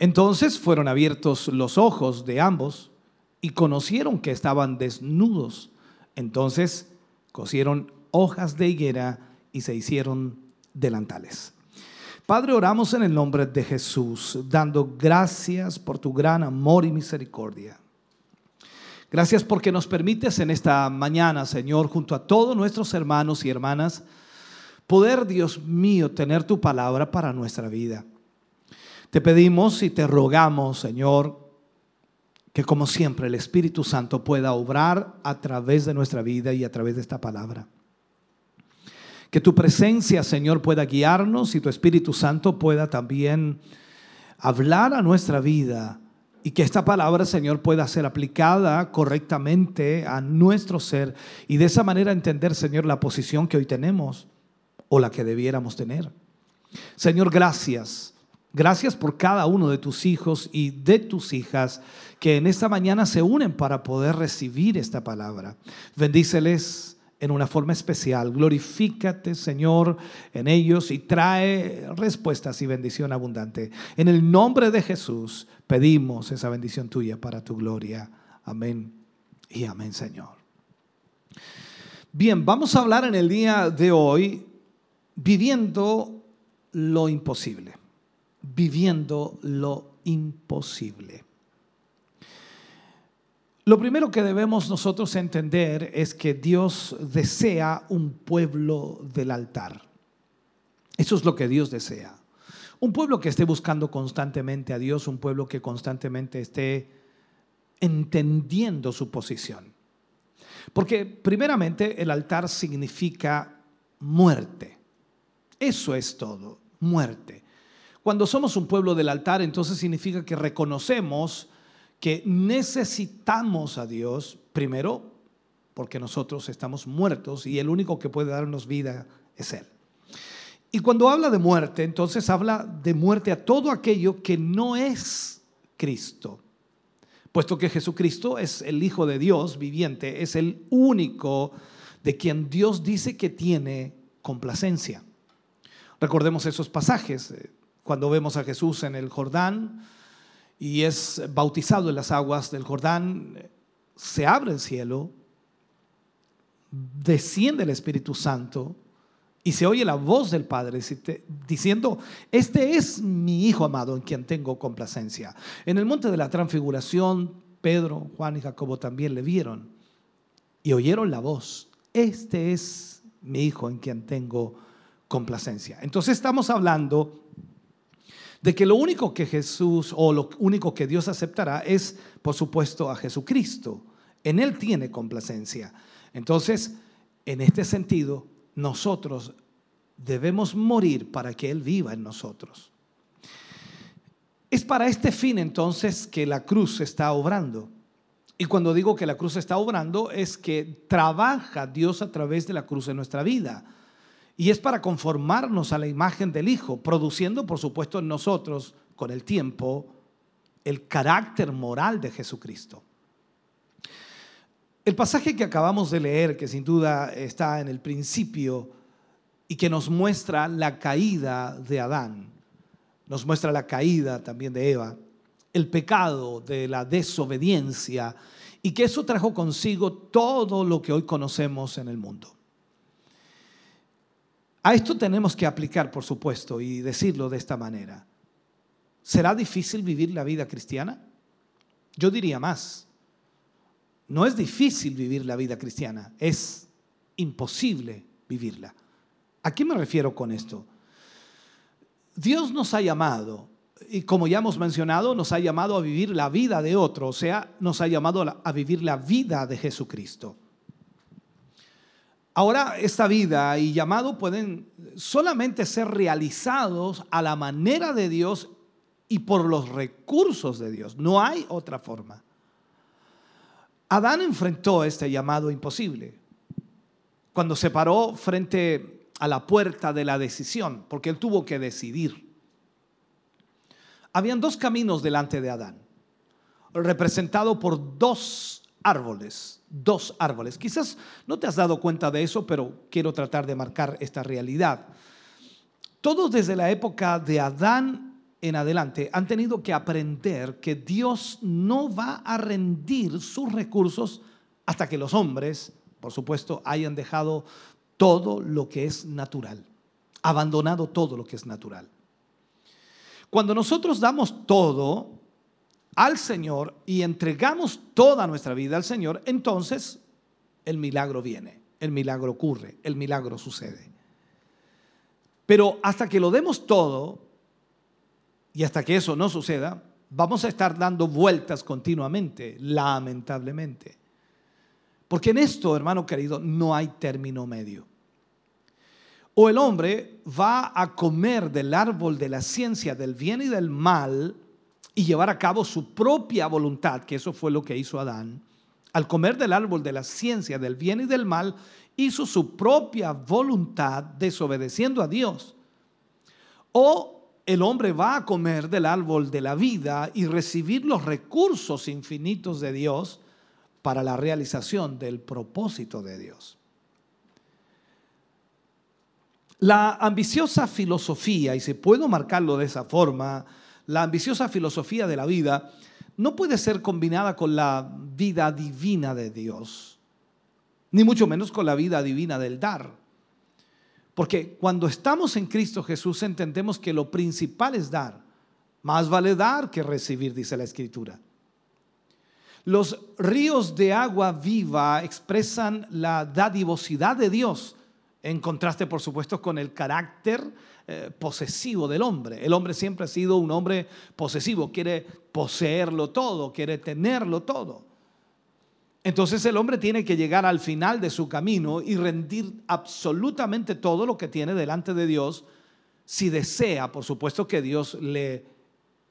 Entonces fueron abiertos los ojos de ambos y conocieron que estaban desnudos. Entonces cosieron hojas de higuera y se hicieron delantales. Padre, oramos en el nombre de Jesús, dando gracias por tu gran amor y misericordia. Gracias porque nos permites en esta mañana, Señor, junto a todos nuestros hermanos y hermanas, poder, Dios mío, tener tu palabra para nuestra vida. Te pedimos y te rogamos, Señor, que como siempre el Espíritu Santo pueda obrar a través de nuestra vida y a través de esta palabra. Que tu presencia, Señor, pueda guiarnos y tu Espíritu Santo pueda también hablar a nuestra vida y que esta palabra, Señor, pueda ser aplicada correctamente a nuestro ser y de esa manera entender, Señor, la posición que hoy tenemos o la que debiéramos tener. Señor, gracias. Gracias por cada uno de tus hijos y de tus hijas que en esta mañana se unen para poder recibir esta palabra. Bendíceles en una forma especial. Glorifícate, Señor, en ellos y trae respuestas y bendición abundante. En el nombre de Jesús pedimos esa bendición tuya para tu gloria. Amén y amén, Señor. Bien, vamos a hablar en el día de hoy viviendo lo imposible. Viviendo lo imposible. Lo primero que debemos nosotros entender es que Dios desea un pueblo del altar. Eso es lo que Dios desea. Un pueblo que esté buscando constantemente a Dios, un pueblo que constantemente esté entendiendo su posición. Porque primeramente el altar significa muerte. Eso es todo, muerte. Cuando somos un pueblo del altar, entonces significa que reconocemos que necesitamos a Dios, primero, porque nosotros estamos muertos y el único que puede darnos vida es Él. Y cuando habla de muerte, entonces habla de muerte a todo aquello que no es Cristo. Puesto que Jesucristo es el Hijo de Dios viviente, es el único de quien Dios dice que tiene complacencia. Recordemos esos pasajes, eh, cuando vemos a Jesús en el Jordán, y es bautizado en las aguas del Jordán, se abre el cielo, desciende el Espíritu Santo y se oye la voz del Padre diciendo, este es mi Hijo amado en quien tengo complacencia. En el monte de la transfiguración, Pedro, Juan y Jacobo también le vieron y oyeron la voz, este es mi Hijo en quien tengo complacencia. Entonces estamos hablando de que lo único que Jesús o lo único que Dios aceptará es, por supuesto, a Jesucristo. En Él tiene complacencia. Entonces, en este sentido, nosotros debemos morir para que Él viva en nosotros. Es para este fin entonces que la cruz está obrando. Y cuando digo que la cruz está obrando es que trabaja Dios a través de la cruz en nuestra vida. Y es para conformarnos a la imagen del Hijo, produciendo por supuesto en nosotros con el tiempo el carácter moral de Jesucristo. El pasaje que acabamos de leer, que sin duda está en el principio y que nos muestra la caída de Adán, nos muestra la caída también de Eva, el pecado de la desobediencia y que eso trajo consigo todo lo que hoy conocemos en el mundo. A esto tenemos que aplicar, por supuesto, y decirlo de esta manera. ¿Será difícil vivir la vida cristiana? Yo diría más. No es difícil vivir la vida cristiana, es imposible vivirla. ¿A qué me refiero con esto? Dios nos ha llamado, y como ya hemos mencionado, nos ha llamado a vivir la vida de otro, o sea, nos ha llamado a vivir la vida de Jesucristo. Ahora, esta vida y llamado pueden solamente ser realizados a la manera de Dios y por los recursos de Dios. No hay otra forma. Adán enfrentó este llamado imposible cuando se paró frente a la puerta de la decisión, porque él tuvo que decidir. Habían dos caminos delante de Adán, representado por dos árboles, dos árboles. Quizás no te has dado cuenta de eso, pero quiero tratar de marcar esta realidad. Todos desde la época de Adán en adelante han tenido que aprender que Dios no va a rendir sus recursos hasta que los hombres, por supuesto, hayan dejado todo lo que es natural, abandonado todo lo que es natural. Cuando nosotros damos todo al Señor y entregamos toda nuestra vida al Señor, entonces el milagro viene, el milagro ocurre, el milagro sucede. Pero hasta que lo demos todo, y hasta que eso no suceda, vamos a estar dando vueltas continuamente, lamentablemente. Porque en esto, hermano querido, no hay término medio. O el hombre va a comer del árbol de la ciencia del bien y del mal y llevar a cabo su propia voluntad, que eso fue lo que hizo Adán. Al comer del árbol de la ciencia del bien y del mal, hizo su propia voluntad desobedeciendo a Dios. O el hombre va a comer del árbol de la vida y recibir los recursos infinitos de Dios para la realización del propósito de Dios. La ambiciosa filosofía, y si puedo marcarlo de esa forma, la ambiciosa filosofía de la vida no puede ser combinada con la vida divina de Dios, ni mucho menos con la vida divina del dar. Porque cuando estamos en Cristo Jesús entendemos que lo principal es dar. Más vale dar que recibir, dice la Escritura. Los ríos de agua viva expresan la dadivosidad de Dios, en contraste, por supuesto, con el carácter eh, posesivo del hombre. El hombre siempre ha sido un hombre posesivo, quiere poseerlo todo, quiere tenerlo todo. Entonces el hombre tiene que llegar al final de su camino y rendir absolutamente todo lo que tiene delante de Dios si desea, por supuesto, que Dios le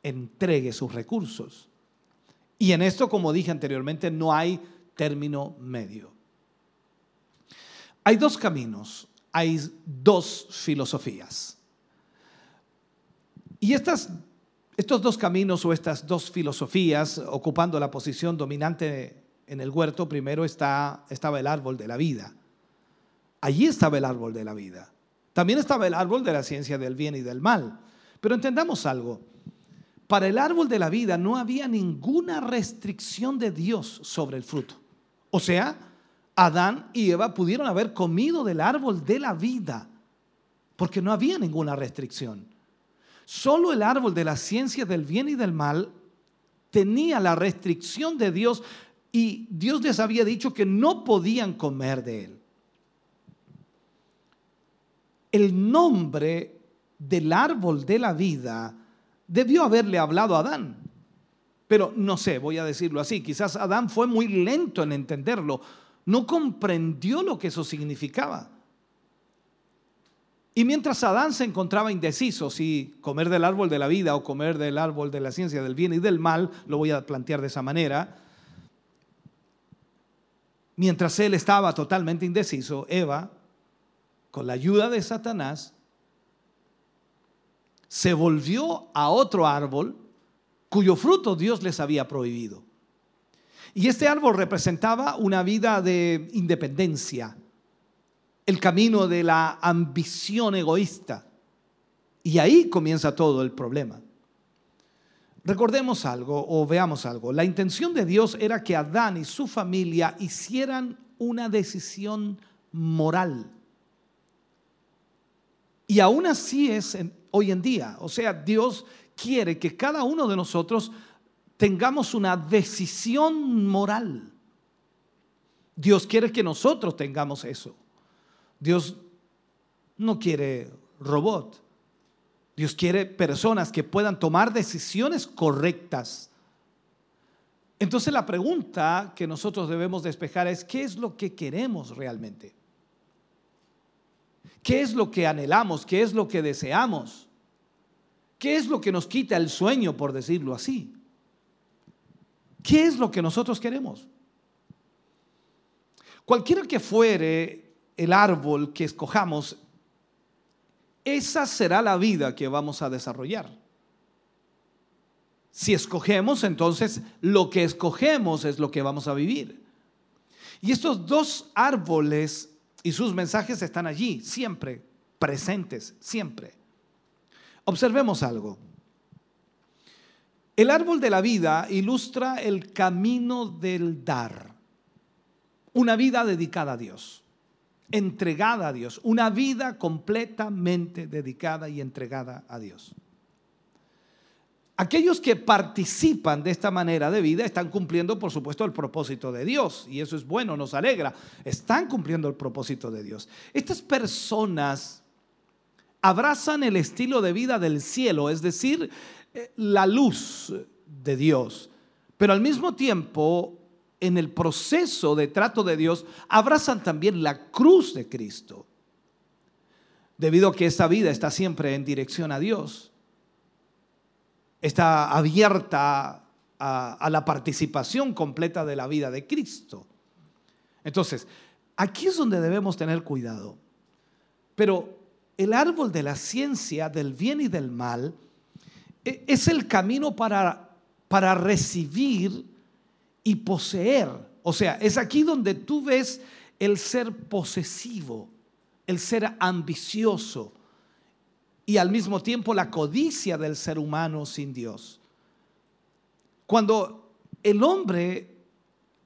entregue sus recursos. Y en esto, como dije anteriormente, no hay término medio. Hay dos caminos, hay dos filosofías. Y estas, estos dos caminos o estas dos filosofías, ocupando la posición dominante en el huerto primero está, estaba el árbol de la vida. Allí estaba el árbol de la vida. También estaba el árbol de la ciencia del bien y del mal. Pero entendamos algo. Para el árbol de la vida no había ninguna restricción de Dios sobre el fruto. O sea, Adán y Eva pudieron haber comido del árbol de la vida, porque no había ninguna restricción. Solo el árbol de la ciencia del bien y del mal tenía la restricción de Dios y Dios les había dicho que no podían comer de él. El nombre del árbol de la vida debió haberle hablado a Adán. Pero no sé, voy a decirlo así, quizás Adán fue muy lento en entenderlo, no comprendió lo que eso significaba. Y mientras Adán se encontraba indeciso si comer del árbol de la vida o comer del árbol de la ciencia del bien y del mal, lo voy a plantear de esa manera, mientras él estaba totalmente indeciso, Eva, con la ayuda de Satanás, se volvió a otro árbol cuyo fruto Dios les había prohibido. Y este árbol representaba una vida de independencia, el camino de la ambición egoísta. Y ahí comienza todo el problema. Recordemos algo o veamos algo. La intención de Dios era que Adán y su familia hicieran una decisión moral. Y aún así es hoy en día. O sea, Dios quiere que cada uno de nosotros tengamos una decisión moral. Dios quiere que nosotros tengamos eso. Dios no quiere robot. Dios quiere personas que puedan tomar decisiones correctas. Entonces la pregunta que nosotros debemos despejar es, ¿qué es lo que queremos realmente? ¿Qué es lo que anhelamos? ¿Qué es lo que deseamos? ¿Qué es lo que nos quita el sueño, por decirlo así? ¿Qué es lo que nosotros queremos? Cualquiera que fuere el árbol que escojamos, esa será la vida que vamos a desarrollar. Si escogemos, entonces lo que escogemos es lo que vamos a vivir. Y estos dos árboles y sus mensajes están allí, siempre, presentes, siempre. Observemos algo. El árbol de la vida ilustra el camino del dar, una vida dedicada a Dios entregada a Dios, una vida completamente dedicada y entregada a Dios. Aquellos que participan de esta manera de vida están cumpliendo, por supuesto, el propósito de Dios. Y eso es bueno, nos alegra. Están cumpliendo el propósito de Dios. Estas personas abrazan el estilo de vida del cielo, es decir, la luz de Dios. Pero al mismo tiempo en el proceso de trato de Dios, abrazan también la cruz de Cristo. Debido a que esta vida está siempre en dirección a Dios, está abierta a, a la participación completa de la vida de Cristo. Entonces, aquí es donde debemos tener cuidado. Pero el árbol de la ciencia del bien y del mal es el camino para, para recibir y poseer. O sea, es aquí donde tú ves el ser posesivo, el ser ambicioso y al mismo tiempo la codicia del ser humano sin Dios. Cuando el hombre,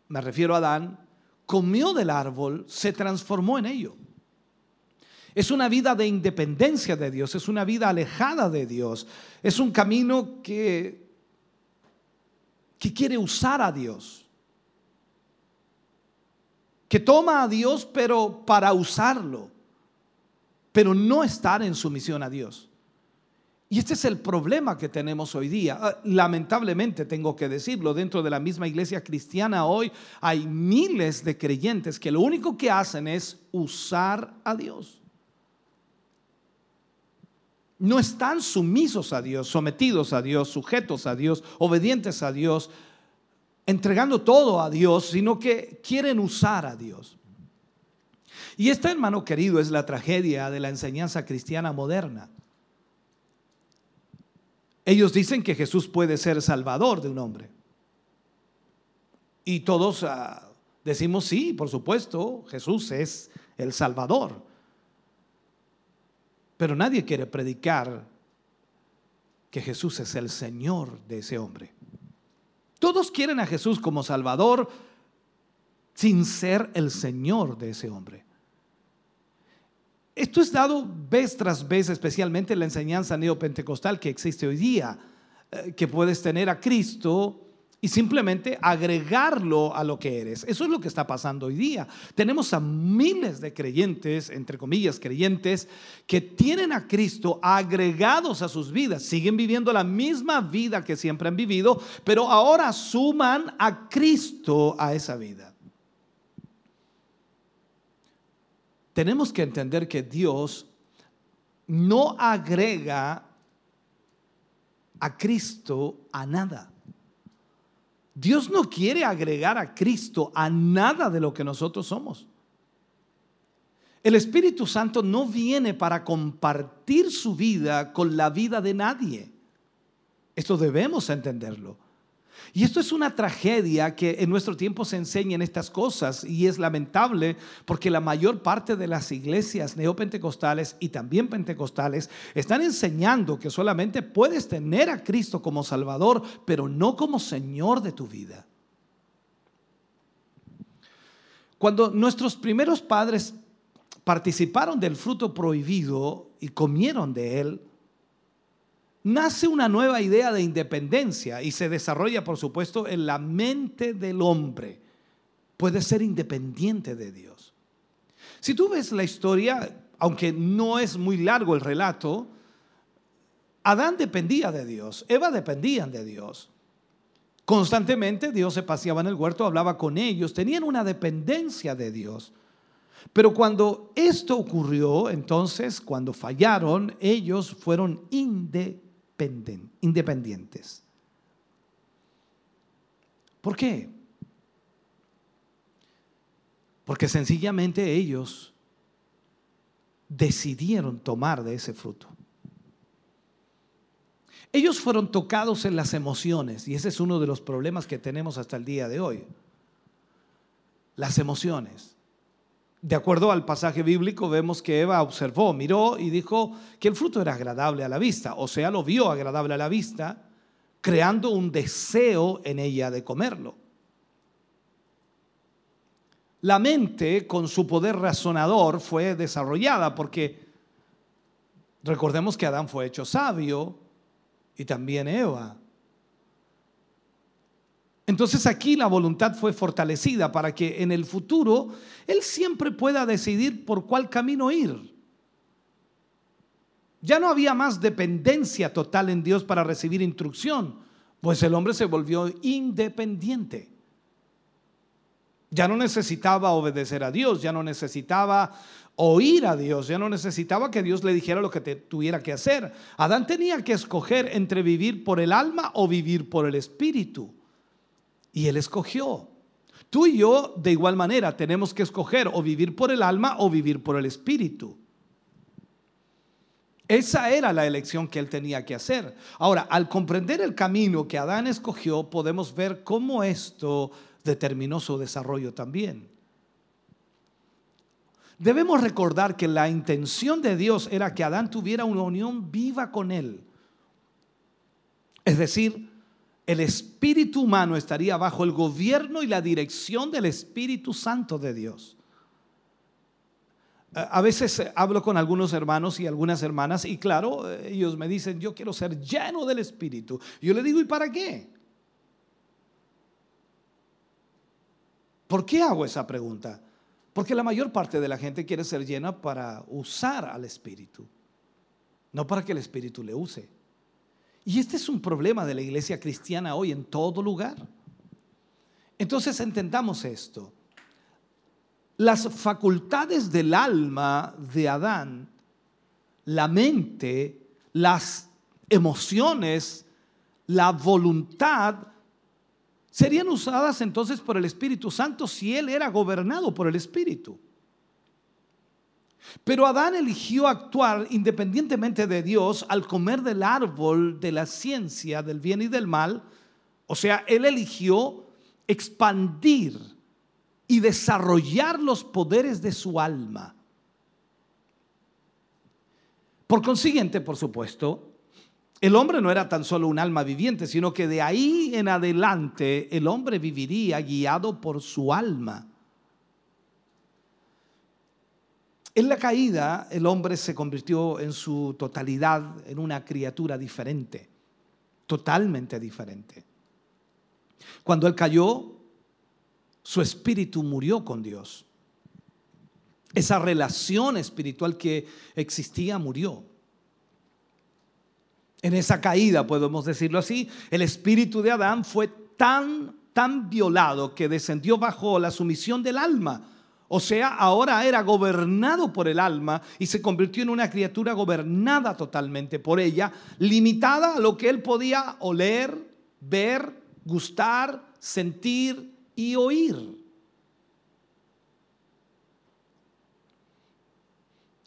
me refiero a Adán, comió del árbol, se transformó en ello. Es una vida de independencia de Dios, es una vida alejada de Dios, es un camino que que quiere usar a Dios. Que toma a Dios pero para usarlo, pero no estar en sumisión a Dios. Y este es el problema que tenemos hoy día. Ah, lamentablemente tengo que decirlo, dentro de la misma iglesia cristiana hoy hay miles de creyentes que lo único que hacen es usar a Dios no están sumisos a Dios, sometidos a Dios, sujetos a Dios, obedientes a Dios, entregando todo a Dios, sino que quieren usar a Dios. Y esta, hermano querido, es la tragedia de la enseñanza cristiana moderna. Ellos dicen que Jesús puede ser salvador de un hombre. Y todos ah, decimos, sí, por supuesto, Jesús es el salvador. Pero nadie quiere predicar que Jesús es el Señor de ese hombre. Todos quieren a Jesús como Salvador, sin ser el Señor de ese hombre. Esto es dado vez tras vez, especialmente en la enseñanza neopentecostal que existe hoy día, eh, que puedes tener a Cristo y simplemente agregarlo a lo que eres. Eso es lo que está pasando hoy día. Tenemos a miles de creyentes, entre comillas creyentes, que tienen a Cristo agregados a sus vidas. Siguen viviendo la misma vida que siempre han vivido, pero ahora suman a Cristo a esa vida. Tenemos que entender que Dios no agrega a Cristo a nada. Dios no quiere agregar a Cristo a nada de lo que nosotros somos. El Espíritu Santo no viene para compartir su vida con la vida de nadie. Esto debemos entenderlo. Y esto es una tragedia que en nuestro tiempo se enseñan estas cosas y es lamentable porque la mayor parte de las iglesias neopentecostales y también pentecostales están enseñando que solamente puedes tener a Cristo como Salvador, pero no como Señor de tu vida. Cuando nuestros primeros padres participaron del fruto prohibido y comieron de él, nace una nueva idea de independencia y se desarrolla, por supuesto, en la mente del hombre. Puede ser independiente de Dios. Si tú ves la historia, aunque no es muy largo el relato, Adán dependía de Dios, Eva dependían de Dios. Constantemente Dios se paseaba en el huerto, hablaba con ellos, tenían una dependencia de Dios. Pero cuando esto ocurrió, entonces, cuando fallaron, ellos fueron independientes independientes. ¿Por qué? Porque sencillamente ellos decidieron tomar de ese fruto. Ellos fueron tocados en las emociones y ese es uno de los problemas que tenemos hasta el día de hoy. Las emociones. De acuerdo al pasaje bíblico, vemos que Eva observó, miró y dijo que el fruto era agradable a la vista, o sea, lo vio agradable a la vista, creando un deseo en ella de comerlo. La mente, con su poder razonador, fue desarrollada porque recordemos que Adán fue hecho sabio y también Eva. Entonces aquí la voluntad fue fortalecida para que en el futuro Él siempre pueda decidir por cuál camino ir. Ya no había más dependencia total en Dios para recibir instrucción, pues el hombre se volvió independiente. Ya no necesitaba obedecer a Dios, ya no necesitaba oír a Dios, ya no necesitaba que Dios le dijera lo que tuviera que hacer. Adán tenía que escoger entre vivir por el alma o vivir por el espíritu. Y Él escogió. Tú y yo, de igual manera, tenemos que escoger o vivir por el alma o vivir por el espíritu. Esa era la elección que él tenía que hacer. Ahora, al comprender el camino que Adán escogió, podemos ver cómo esto determinó su desarrollo también. Debemos recordar que la intención de Dios era que Adán tuviera una unión viva con él. Es decir, el espíritu humano estaría bajo el gobierno y la dirección del Espíritu Santo de Dios. A veces hablo con algunos hermanos y algunas hermanas y claro, ellos me dicen, yo quiero ser lleno del Espíritu. Yo le digo, ¿y para qué? ¿Por qué hago esa pregunta? Porque la mayor parte de la gente quiere ser llena para usar al Espíritu, no para que el Espíritu le use. Y este es un problema de la iglesia cristiana hoy en todo lugar. Entonces entendamos esto. Las facultades del alma de Adán, la mente, las emociones, la voluntad, serían usadas entonces por el Espíritu Santo si él era gobernado por el Espíritu. Pero Adán eligió actuar independientemente de Dios al comer del árbol de la ciencia del bien y del mal. O sea, él eligió expandir y desarrollar los poderes de su alma. Por consiguiente, por supuesto, el hombre no era tan solo un alma viviente, sino que de ahí en adelante el hombre viviría guiado por su alma. En la caída, el hombre se convirtió en su totalidad en una criatura diferente, totalmente diferente. Cuando él cayó, su espíritu murió con Dios. Esa relación espiritual que existía murió. En esa caída, podemos decirlo así, el espíritu de Adán fue tan, tan violado que descendió bajo la sumisión del alma o sea, ahora era gobernado por el alma y se convirtió en una criatura gobernada totalmente por ella, limitada a lo que él podía oler, ver, gustar, sentir y oír.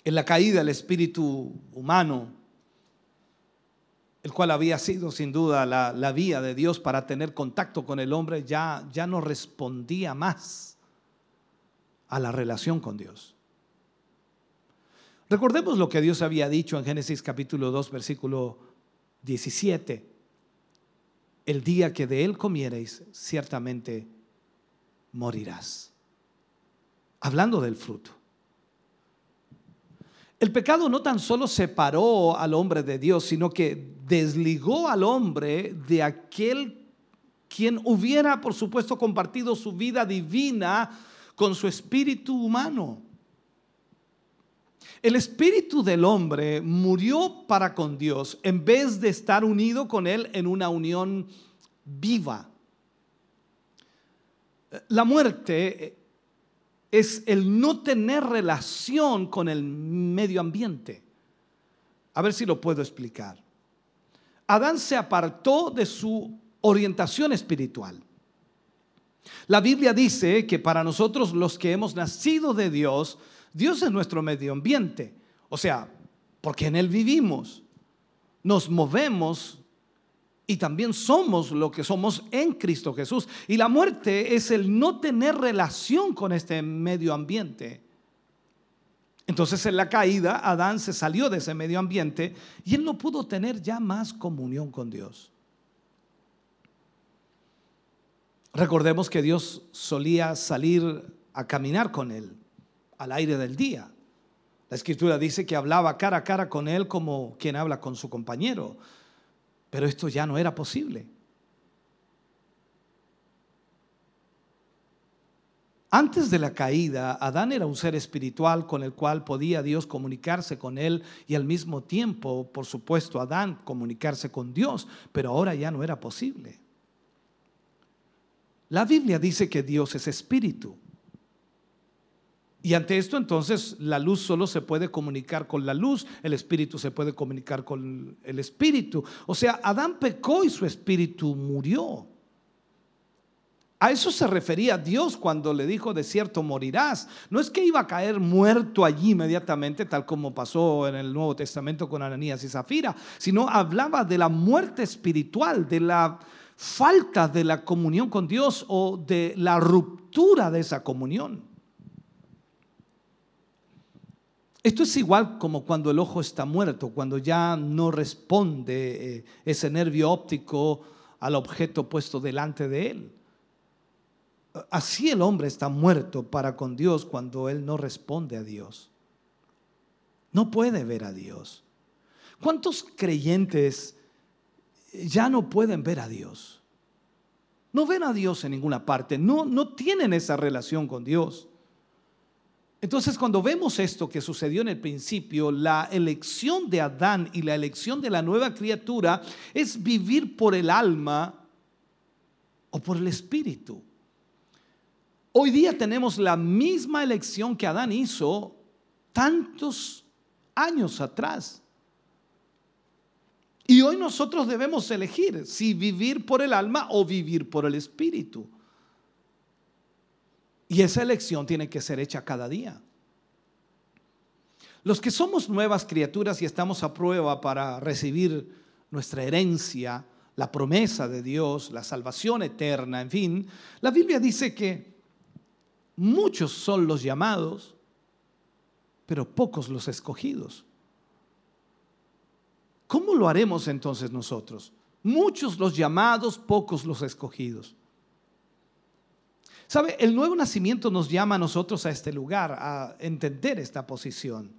En la caída el espíritu humano, el cual había sido sin duda la, vía de Dios para tener contacto con el hombre, ya, ya no respondía más a la relación con Dios. Recordemos lo que Dios había dicho en Génesis capítulo 2, versículo 17. El día que de él comiereis, ciertamente morirás. Hablando del fruto. El pecado no tan solo separó al hombre de Dios, sino que desligó al hombre de aquel quien hubiera, por supuesto, compartido su vida divina con su espíritu humano. El espíritu del hombre murió para con Dios en vez de estar unido con Él en una unión viva. La muerte es el no tener relación con el medio ambiente. A ver si lo puedo explicar. Adán se apartó de su orientación espiritual. La Biblia dice que para nosotros los que hemos nacido de Dios, Dios es nuestro medio ambiente. O sea, porque en Él vivimos, nos movemos y también somos lo que somos en Cristo Jesús. Y la muerte es el no tener relación con este medio ambiente. Entonces en la caída Adán se salió de ese medio ambiente y él no pudo tener ya más comunión con Dios. Recordemos que Dios solía salir a caminar con él al aire del día. La escritura dice que hablaba cara a cara con él como quien habla con su compañero, pero esto ya no era posible. Antes de la caída, Adán era un ser espiritual con el cual podía Dios comunicarse con él y al mismo tiempo, por supuesto, Adán comunicarse con Dios, pero ahora ya no era posible. La Biblia dice que Dios es espíritu. Y ante esto entonces la luz solo se puede comunicar con la luz, el espíritu se puede comunicar con el espíritu. O sea, Adán pecó y su espíritu murió. A eso se refería Dios cuando le dijo, de cierto morirás. No es que iba a caer muerto allí inmediatamente, tal como pasó en el Nuevo Testamento con Ananías y Zafira, sino hablaba de la muerte espiritual, de la falta de la comunión con Dios o de la ruptura de esa comunión. Esto es igual como cuando el ojo está muerto, cuando ya no responde eh, ese nervio óptico al objeto puesto delante de él. Así el hombre está muerto para con Dios cuando él no responde a Dios. No puede ver a Dios. ¿Cuántos creyentes ya no pueden ver a Dios. No ven a Dios en ninguna parte, no, no tienen esa relación con Dios. Entonces, cuando vemos esto que sucedió en el principio, la elección de Adán y la elección de la nueva criatura es vivir por el alma o por el espíritu. Hoy día tenemos la misma elección que Adán hizo tantos años atrás. Y hoy nosotros debemos elegir si vivir por el alma o vivir por el espíritu. Y esa elección tiene que ser hecha cada día. Los que somos nuevas criaturas y estamos a prueba para recibir nuestra herencia, la promesa de Dios, la salvación eterna, en fin, la Biblia dice que muchos son los llamados, pero pocos los escogidos. ¿Cómo lo haremos entonces nosotros? Muchos los llamados, pocos los escogidos. ¿Sabe? El nuevo nacimiento nos llama a nosotros a este lugar, a entender esta posición,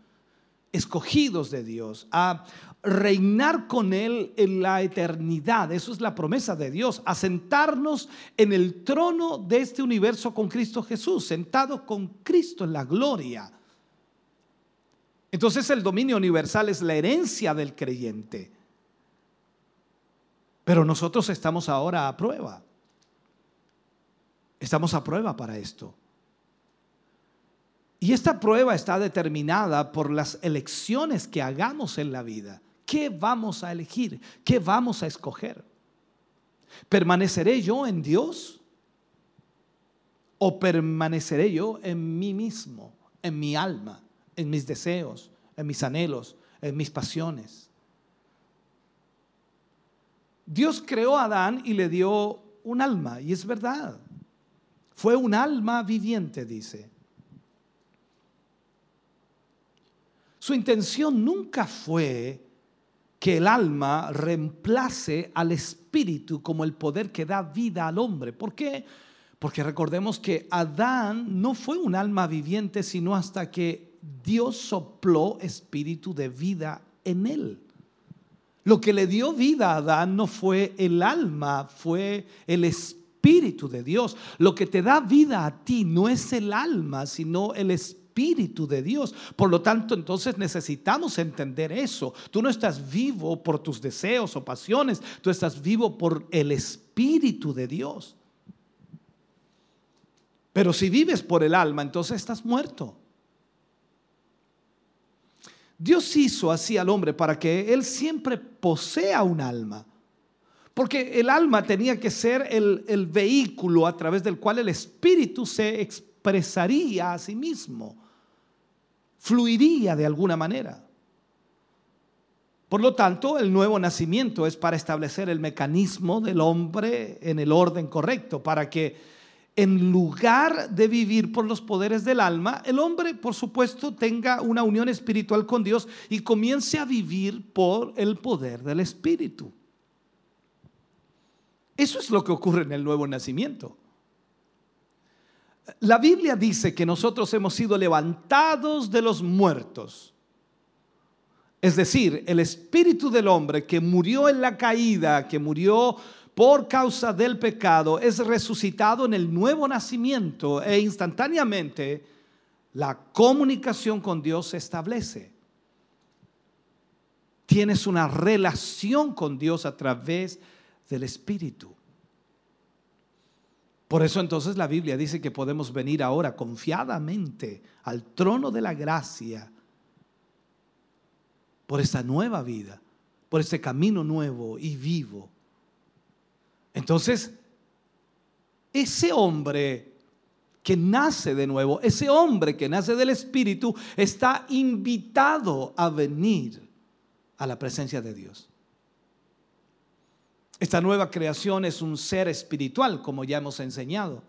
escogidos de Dios, a reinar con Él en la eternidad. Eso es la promesa de Dios, a sentarnos en el trono de este universo con Cristo Jesús, sentado con Cristo en la gloria. Entonces el dominio universal es la herencia del creyente. Pero nosotros estamos ahora a prueba. Estamos a prueba para esto. Y esta prueba está determinada por las elecciones que hagamos en la vida. ¿Qué vamos a elegir? ¿Qué vamos a escoger? ¿Permaneceré yo en Dios? ¿O permaneceré yo en mí mismo, en mi alma, en mis deseos, en mis anhelos, en mis pasiones? Dios creó a Adán y le dio un alma, y es verdad. Fue un alma viviente, dice. Su intención nunca fue que el alma reemplace al espíritu como el poder que da vida al hombre. ¿Por qué? Porque recordemos que Adán no fue un alma viviente sino hasta que Dios sopló espíritu de vida en él. Lo que le dio vida a Adán no fue el alma, fue el espíritu de Dios. Lo que te da vida a ti no es el alma, sino el Espíritu de Dios. Por lo tanto, entonces necesitamos entender eso. Tú no estás vivo por tus deseos o pasiones, tú estás vivo por el Espíritu de Dios. Pero si vives por el alma, entonces estás muerto. Dios hizo así al hombre para que él siempre posea un alma. Porque el alma tenía que ser el, vehículo a través del cual el espíritu se expresaría a sí mismo, fluiría de alguna manera. Por lo tanto, el nuevo nacimiento es para establecer el mecanismo del hombre en el orden correcto, para que en lugar de vivir por los poderes del alma, el hombre, por supuesto, tenga una unión espiritual con Dios y comience a vivir por el poder del espíritu. Eso es lo que ocurre en el nuevo nacimiento. La Biblia dice que nosotros hemos sido levantados de los muertos. Es decir, el espíritu del hombre que murió en la caída, que murió por causa del pecado, es resucitado en el nuevo nacimiento e instantáneamente la comunicación con Dios se establece. Tienes una relación con Dios a través de del Espíritu. Por eso entonces la Biblia dice que podemos venir ahora confiadamente al trono de la gracia por esta nueva vida, por este camino nuevo y vivo. Entonces, ese hombre que nace de nuevo, ese hombre que nace del Espíritu, está invitado a venir a la presencia de Dios. Esta nueva creación es un ser espiritual, como ya hemos enseñado.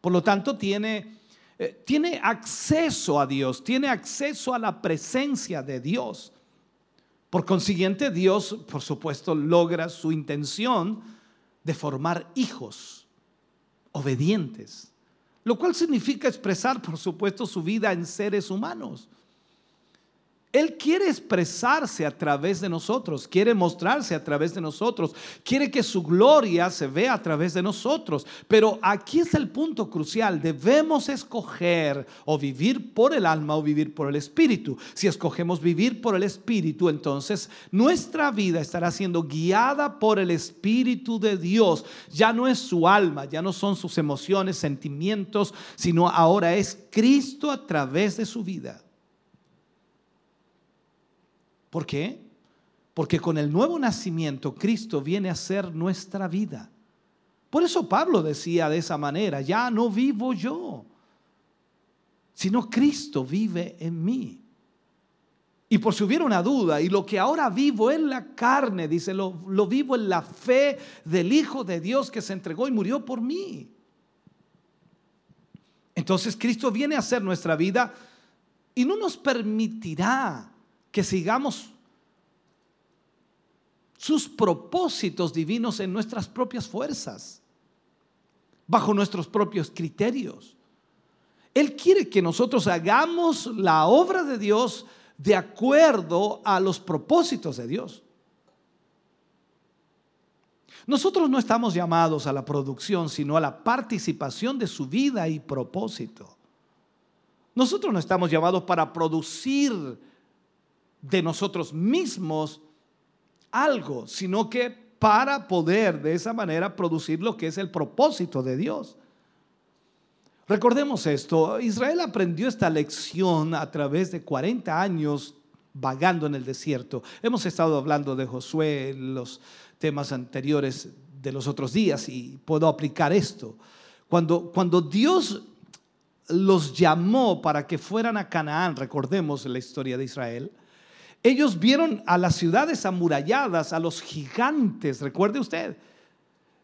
Por lo tanto, tiene, eh, tiene acceso a Dios, tiene acceso a la presencia de Dios. Por consiguiente, Dios, por supuesto, logra su intención de formar hijos obedientes, lo cual significa expresar, por supuesto, su vida en seres humanos. Él quiere expresarse a través de nosotros, quiere mostrarse a través de nosotros, quiere que su gloria se vea a través de nosotros. Pero aquí es el punto crucial, debemos escoger o vivir por el alma o vivir por el espíritu. Si escogemos vivir por el espíritu, entonces nuestra vida estará siendo guiada por el espíritu de Dios. Ya no es su alma, ya no son sus emociones, sentimientos, sino ahora es Cristo a través de su vida. ¿Por qué? Porque con el nuevo nacimiento Cristo viene a ser nuestra vida. Por eso Pablo decía de esa manera, ya no vivo yo, sino Cristo vive en mí. Y por si hubiera una duda, y lo que ahora vivo en la carne, dice, lo, lo, vivo en la fe del Hijo de Dios que se entregó y murió por mí. Entonces Cristo viene a ser nuestra vida y no nos permitirá que sigamos sus propósitos divinos en nuestras propias fuerzas. bajo nuestros propios criterios. Él quiere que nosotros hagamos la obra de Dios de acuerdo a los propósitos de Dios. Nosotros no estamos llamados a la producción, sino a la participación de su vida y propósito. Nosotros no estamos llamados para producir de nosotros mismos algo, sino que para poder de esa manera producir lo que es el propósito de Dios. Recordemos esto, Israel aprendió esta lección a través de 40 años vagando en el desierto. Hemos estado hablando de Josué en los temas anteriores de los otros días y puedo aplicar esto. Cuando, cuando Dios los llamó para que fueran a Canaán, recordemos la historia de Israel, ellos vieron a las ciudades amuralladas, a los gigantes, recuerde usted.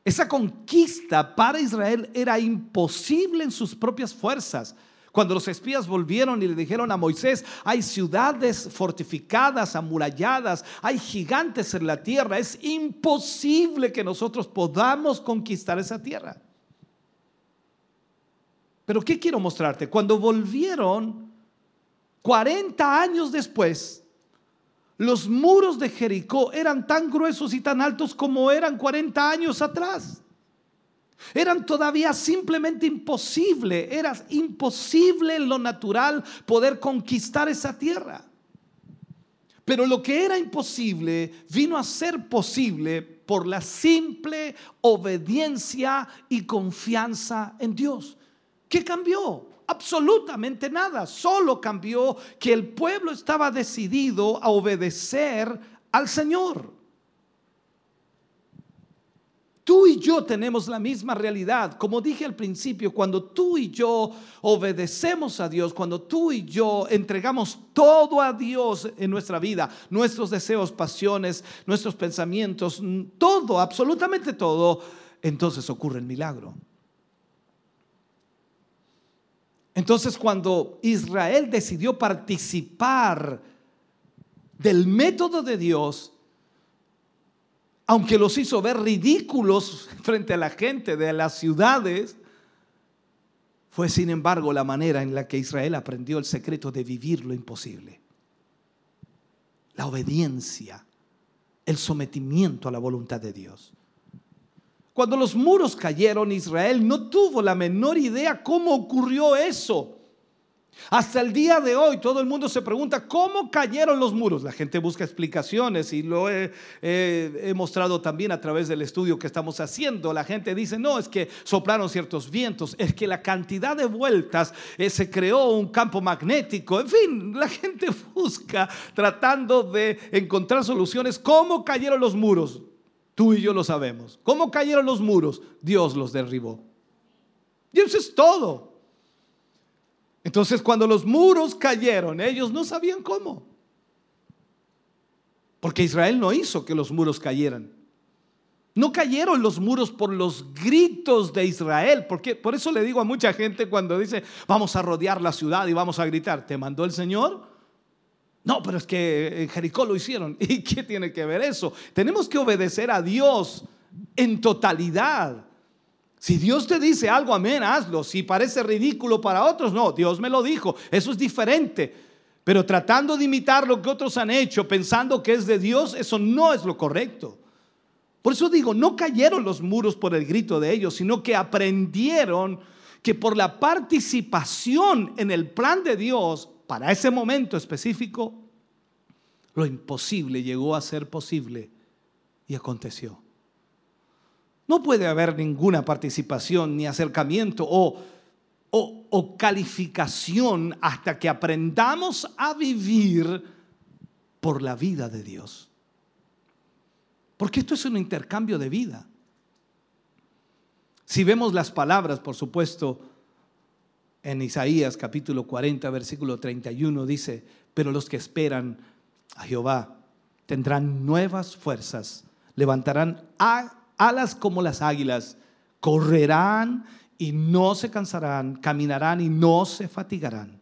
Esa conquista para Israel era imposible en sus propias fuerzas. Cuando los espías volvieron y le dijeron a Moisés, hay ciudades fortificadas, amuralladas, hay gigantes en la tierra, es imposible que nosotros podamos conquistar esa tierra. Pero ¿qué quiero mostrarte? Cuando volvieron, 40 años después, los muros de Jericó eran tan gruesos y tan altos como eran 40 años atrás. Eran todavía simplemente imposible, era imposible en lo natural poder conquistar esa tierra. Pero lo que era imposible vino a ser posible por la simple obediencia y confianza en Dios. ¿Qué cambió? Absolutamente nada. Solo cambió que el pueblo estaba decidido a obedecer al Señor. Tú y yo tenemos la misma realidad. Como dije al principio, cuando tú y yo obedecemos a Dios, cuando tú y yo entregamos todo a Dios en nuestra vida, nuestros deseos, pasiones, nuestros pensamientos, todo, absolutamente todo, entonces ocurre el milagro. Entonces cuando Israel decidió participar del método de Dios, aunque los hizo ver ridículos frente a la gente de las ciudades, fue sin embargo la manera en la que Israel aprendió el secreto de vivir lo imposible. La obediencia, el sometimiento a la voluntad de Dios. Cuando los muros cayeron, Israel no tuvo la menor idea cómo ocurrió eso. Hasta el día de hoy todo el mundo se pregunta cómo cayeron los muros. La gente busca explicaciones y lo he, mostrado también a través del estudio que estamos haciendo. La gente dice, no, es que soplaron ciertos vientos, es que la cantidad de vueltas eh, se creó un campo magnético. En fin, la gente busca tratando de encontrar soluciones. ¿Cómo cayeron los muros? Tú y yo lo sabemos. ¿Cómo cayeron los muros? Dios los derribó. Y eso es todo. Entonces cuando los muros cayeron, ellos no sabían cómo. Porque Israel no hizo que los muros cayeran. No cayeron los muros por los gritos de Israel. Porque, por eso le digo a mucha gente cuando dice, vamos a rodear la ciudad y vamos a gritar, ¿te mandó el Señor? No, pero es que en Jericó lo hicieron. ¿Y qué tiene que ver eso? Tenemos que obedecer a Dios en totalidad. Si Dios te dice algo, amén, hazlo. Si parece ridículo para otros, no, Dios me lo dijo. Eso es diferente. Pero tratando de imitar lo que otros han hecho, pensando que es de Dios, eso no es lo correcto. Por eso digo, no cayeron los muros por el grito de ellos, sino que aprendieron que por la participación en el plan de Dios, para ese momento específico, lo imposible llegó a ser posible y aconteció. No puede haber ninguna participación ni acercamiento o, o, calificación hasta que aprendamos a vivir por la vida de Dios. Porque esto es un intercambio de vida. Si vemos las palabras, por supuesto, en Isaías capítulo 40, versículo 31 dice, pero los que esperan a Jehová tendrán nuevas fuerzas, levantarán alas como las águilas, correrán y no se cansarán, caminarán y no se fatigarán,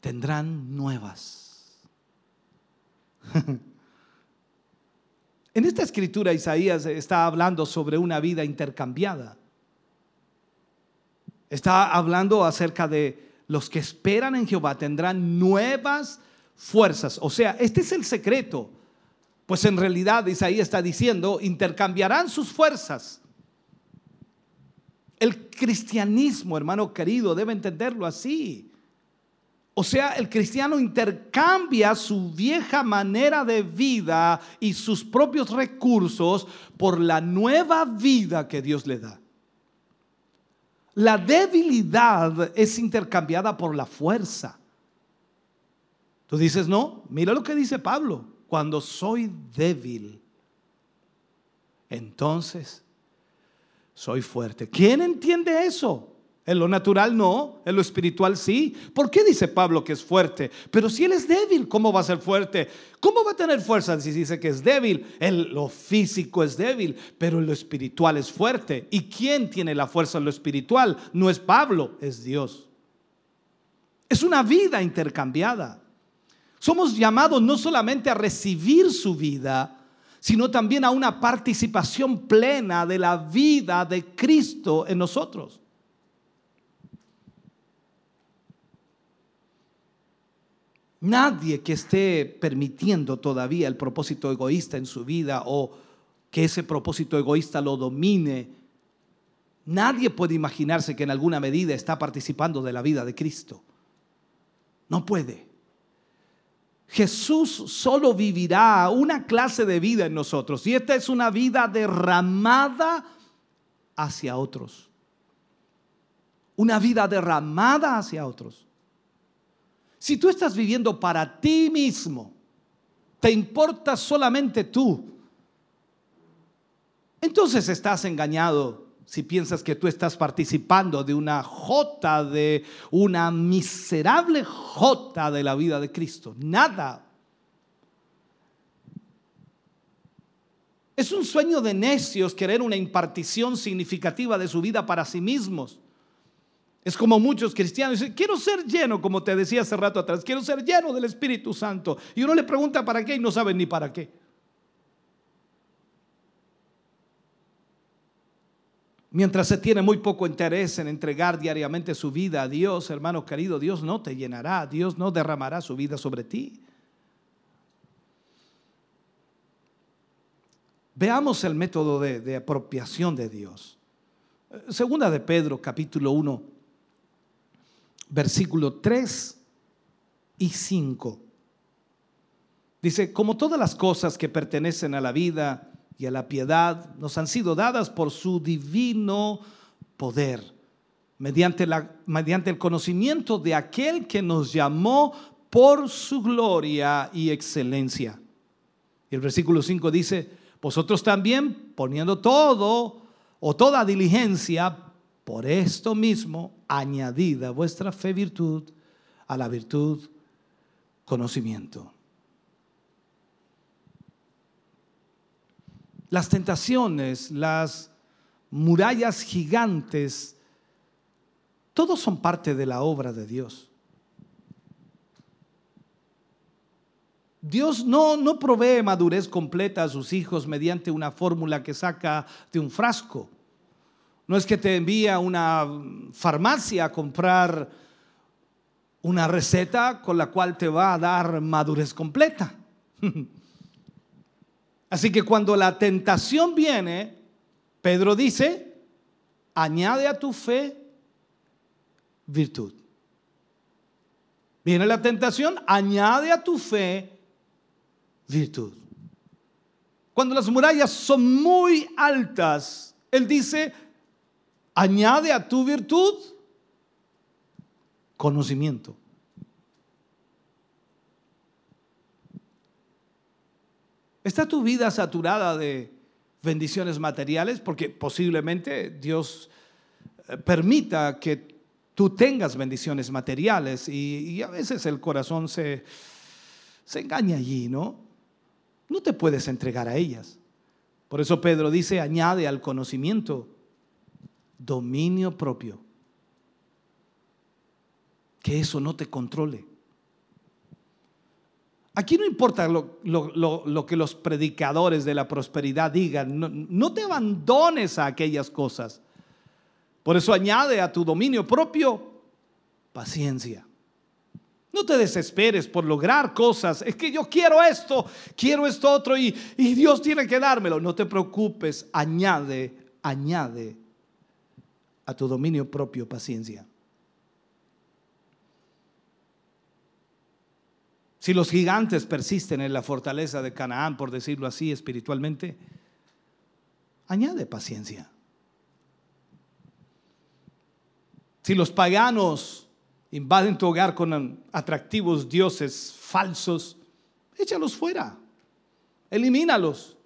tendrán nuevas. en esta escritura Isaías está hablando sobre una vida intercambiada. Está hablando acerca de los que esperan en Jehová tendrán nuevas fuerzas. O sea, este es el secreto. Pues en realidad Isaías está diciendo, intercambiarán sus fuerzas. El cristianismo, hermano querido, debe entenderlo así. O sea, el cristiano intercambia su vieja manera de vida y sus propios recursos por la nueva vida que Dios le da. La debilidad es intercambiada por la fuerza. Tú dices, no, mira lo que dice Pablo, cuando soy débil, entonces soy fuerte. ¿Quién entiende eso? En lo natural no, en lo espiritual sí. ¿Por qué dice Pablo que es fuerte? Pero si él es débil, ¿cómo va a ser fuerte? ¿Cómo va a tener fuerza si dice que es débil? En lo físico es débil, pero en lo espiritual es fuerte. ¿Y quién tiene la fuerza en lo espiritual? No es Pablo, es Dios. Es una vida intercambiada. Somos llamados no solamente a recibir su vida, sino también a una participación plena de la vida de Cristo en nosotros. Nadie que esté permitiendo todavía el propósito egoísta en su vida o que ese propósito egoísta lo domine, nadie puede imaginarse que en alguna medida está participando de la vida de Cristo. No puede. Jesús solo vivirá una clase de vida en nosotros y esta es una vida derramada hacia otros. Una vida derramada hacia otros. Si tú estás viviendo para ti mismo, te importa solamente tú, entonces estás engañado si piensas que tú estás participando de una jota, de una miserable jota de la vida de Cristo. Nada. Es un sueño de necios querer una impartición significativa de su vida para sí mismos. Es como muchos cristianos dicen, quiero ser lleno, como te decía hace rato atrás, quiero ser lleno del Espíritu Santo. Y uno le pregunta para qué y no saben ni para qué. Mientras se tiene muy poco interés en entregar diariamente su vida a Dios, hermano querido, Dios no te llenará, Dios no derramará su vida sobre ti. Veamos el método de, de apropiación de Dios. Segunda de Pedro, capítulo 1 versículo 3 y 5. Dice, como todas las cosas que pertenecen a la vida y a la piedad nos han sido dadas por su divino poder, mediante, la, mediante el conocimiento de aquel que nos llamó por su gloria y excelencia. Y el versículo 5 dice, vosotros también poniendo todo o toda diligencia, por esto mismo, añadida vuestra fe virtud, a la virtud conocimiento. Las tentaciones, las murallas gigantes, todos son parte de la obra de Dios. Dios no, no provee madurez completa a sus hijos mediante una fórmula que saca de un frasco. No es que te envía a una farmacia a comprar una receta con la cual te va a dar madurez completa. Así que cuando la tentación viene, Pedro dice, añade a tu fe virtud. Viene la tentación, añade a tu fe virtud. Cuando las murallas son muy altas, Él dice, añade a tu virtud conocimiento. ¿Está tu vida saturada de bendiciones materiales? Porque posiblemente Dios eh, permita que tú tengas bendiciones materiales y, a veces el corazón se, se engaña allí, ¿no? No te puedes entregar a ellas. Por eso Pedro dice, añade al conocimiento dominio propio. Que eso no te controle. Aquí no importa lo, que los predicadores de la prosperidad digan, no, no te abandones a aquellas cosas. Por eso añade a tu dominio propio paciencia. No te desesperes por lograr cosas. Es que yo quiero esto, quiero esto otro y, y Dios tiene que dármelo. No te preocupes, añade, añade a tu dominio propio paciencia. Si los gigantes persisten en la fortaleza de Canaán, por decirlo así espiritualmente, añade paciencia. Si los paganos invaden tu hogar con atractivos dioses falsos, échalos fuera, elimínalos.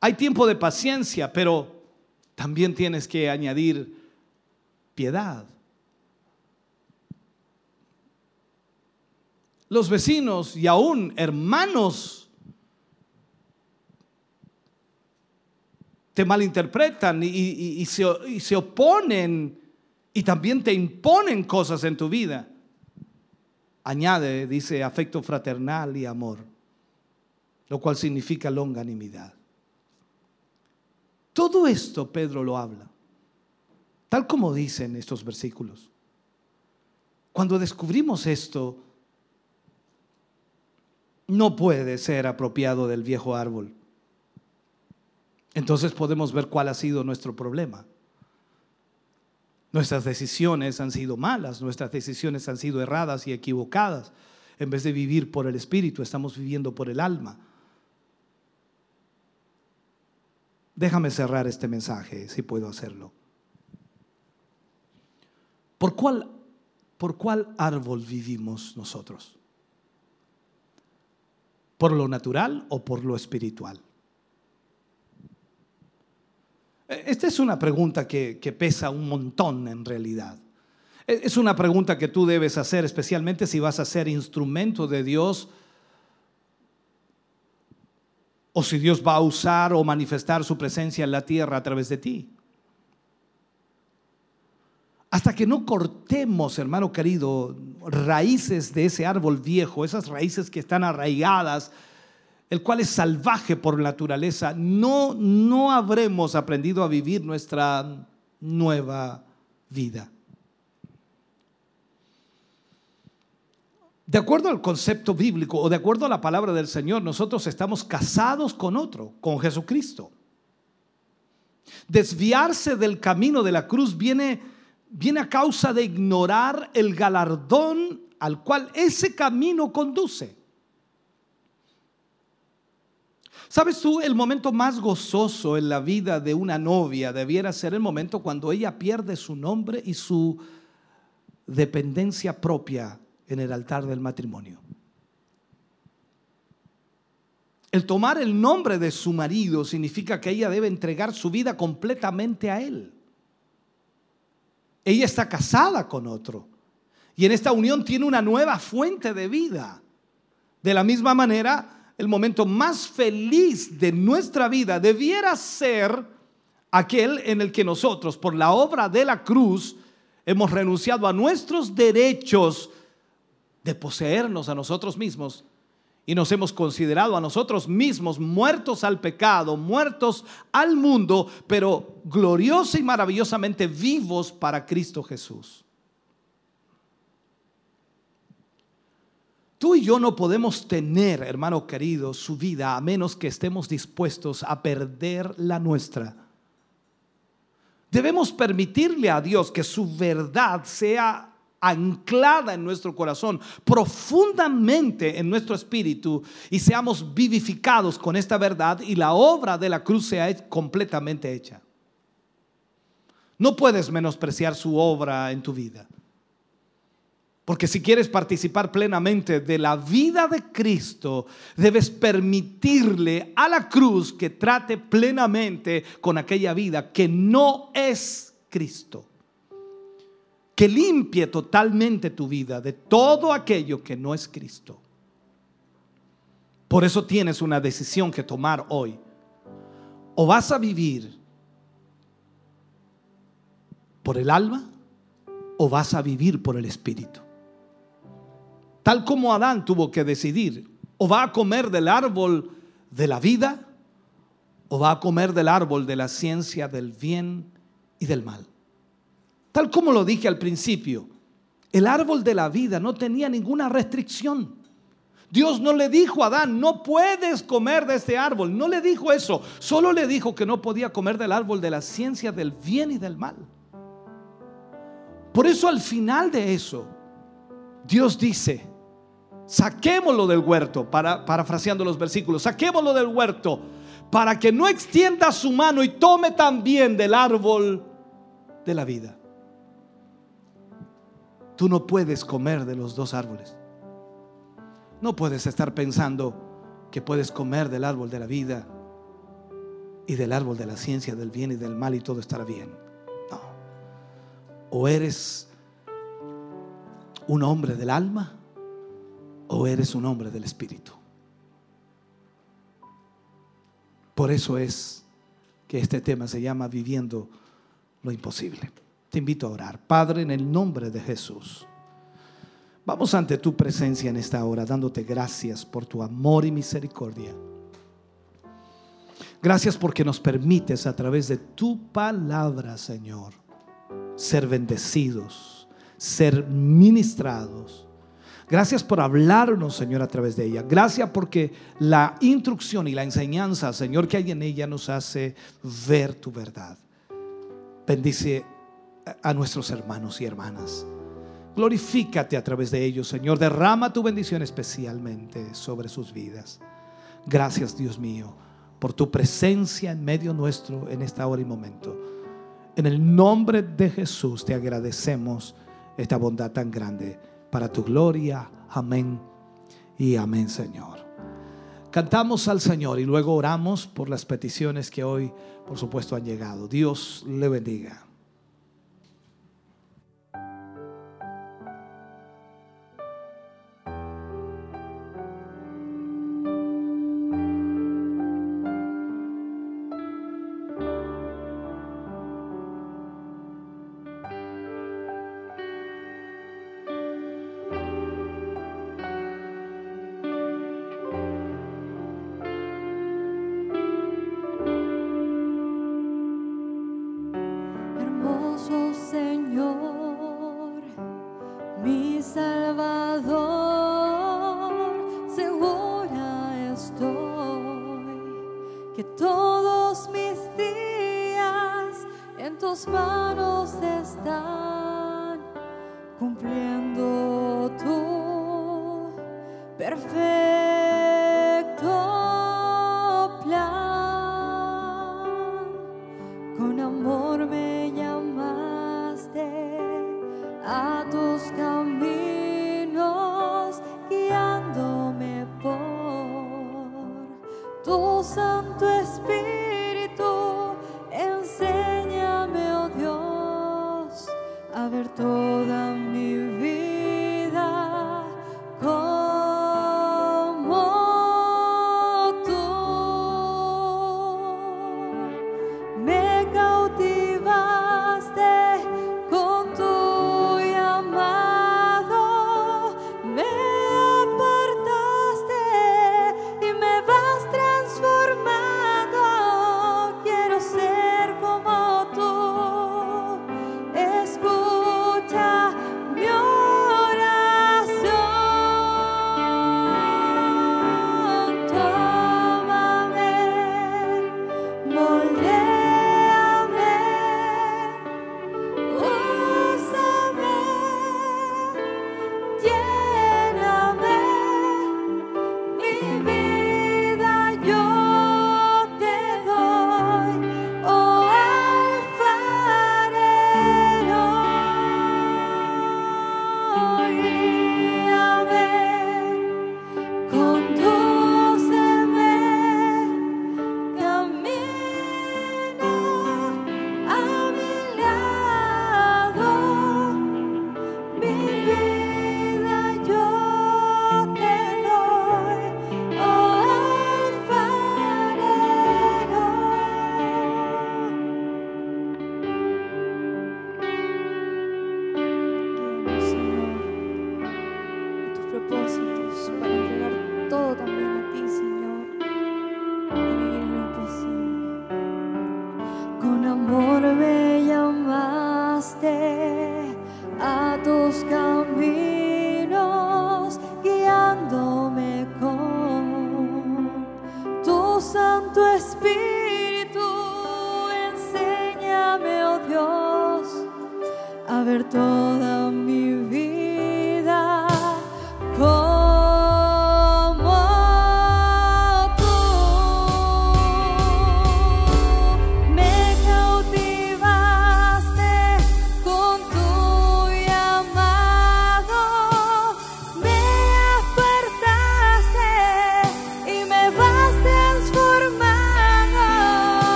Hay tiempo de paciencia, pero también tienes que añadir piedad. Los vecinos y aún hermanos te malinterpretan y, se, y se oponen y también te imponen cosas en tu vida. Añade, dice, afecto fraternal y amor, lo cual significa longanimidad. Todo esto Pedro lo habla, tal como dicen estos versículos. Cuando descubrimos esto, no puede ser apropiado del viejo árbol. Entonces podemos ver cuál ha sido nuestro problema. Nuestras decisiones han sido malas, nuestras decisiones han sido erradas y equivocadas. En vez de vivir por el espíritu, estamos viviendo por el alma. Déjame cerrar este mensaje, si puedo hacerlo. ¿Por cuál, por cuál árbol vivimos nosotros? ¿Por lo natural o por lo espiritual? Esta es una pregunta que, pesa un montón en realidad. E, es una pregunta que tú debes hacer, especialmente si vas a ser instrumento de Dios o si Dios va a usar o manifestar su presencia en la tierra a través de ti. Hasta que no cortemos, hermano querido, raíces de ese árbol viejo, esas raíces que están arraigadas el cual es salvaje por naturaleza, no, no habremos aprendido a vivir nuestra nueva vida. De acuerdo al concepto bíblico o de acuerdo a la palabra del Señor, nosotros estamos casados con otro, con Jesucristo. Desviarse del camino de la cruz viene, viene a causa de ignorar el galardón al cual ese camino conduce. ¿Sabes tú? El momento más gozoso en la vida de una novia debiera ser el momento cuando ella pierde su nombre y su dependencia propia en el altar del matrimonio. El tomar el nombre de su marido significa que ella debe entregar su vida completamente a él. Ella está casada con otro y en esta unión tiene una nueva fuente de vida. De la misma manera, el momento más feliz de nuestra vida debiera ser aquel en el que nosotros, por la obra de la cruz, hemos renunciado a nuestros derechos de poseernos a nosotros mismos y nos hemos considerado a nosotros mismos muertos al pecado, muertos al mundo, pero gloriosa y maravillosamente vivos para Cristo Jesús. Tú y yo no podemos tener, hermano querido, su vida a menos que estemos dispuestos a perder la nuestra. Debemos permitirle a Dios que su verdad sea anclada en nuestro corazón, profundamente en nuestro espíritu, y seamos vivificados con esta verdad y la obra de la cruz sea completamente hecha. No puedes menospreciar su obra en tu vida. Porque si quieres participar plenamente de la vida de Cristo, debes permitirle a la cruz que trate plenamente con aquella vida que no es Cristo. Que limpie totalmente tu vida de todo aquello que no es Cristo. Por eso tienes una decisión que tomar hoy. O vas a vivir por el alma o vas a vivir por el espíritu. Tal como Adán tuvo que decidir, o va a comer del árbol de la vida, o va a comer del árbol de la ciencia del bien y del mal. Tal como lo dije al principio, el árbol de la vida no tenía ninguna restricción. Dios no le dijo a Adán, no puedes comer de este árbol. No le dijo eso. Solo le dijo que no podía comer del árbol de la ciencia del bien y del mal. Por eso al final de eso, Dios dice, saquémoslo del huerto, para, parafraseando los versículos, saquémoslo del huerto para que no extienda su mano y tome también del árbol de la vida. Tú no puedes comer de los dos árboles. No puedes estar pensando que puedes comer del árbol de la vida y del árbol de la ciencia del bien y del mal y todo estará bien. No. O eres un hombre del alma o eres un hombre del espíritu. Por eso es que este tema se llama viviendo lo imposible. Te invito a orar. Padre, en el nombre de Jesús. Vamos ante tu presencia en esta hora, dándote gracias por tu amor y misericordia. Gracias porque nos permites a través de tu palabra, Señor, ser bendecidos, ser ministrados. Gracias por hablarnos, Señor, a través de ella. Gracias porque la instrucción y la enseñanza, Señor, que hay en ella nos hace ver tu verdad. Bendice a nuestros hermanos y hermanas. Glorifícate a través de ellos, Señor. Derrama tu bendición especialmente sobre sus vidas. Gracias, Dios mío, por tu presencia en medio nuestro en esta hora y momento. En el nombre de Jesús te agradecemos esta bondad tan grande para tu gloria. Amén y amén, Señor. Cantamos al Señor y luego oramos por las peticiones que hoy, por supuesto, han llegado. Dios le bendiga.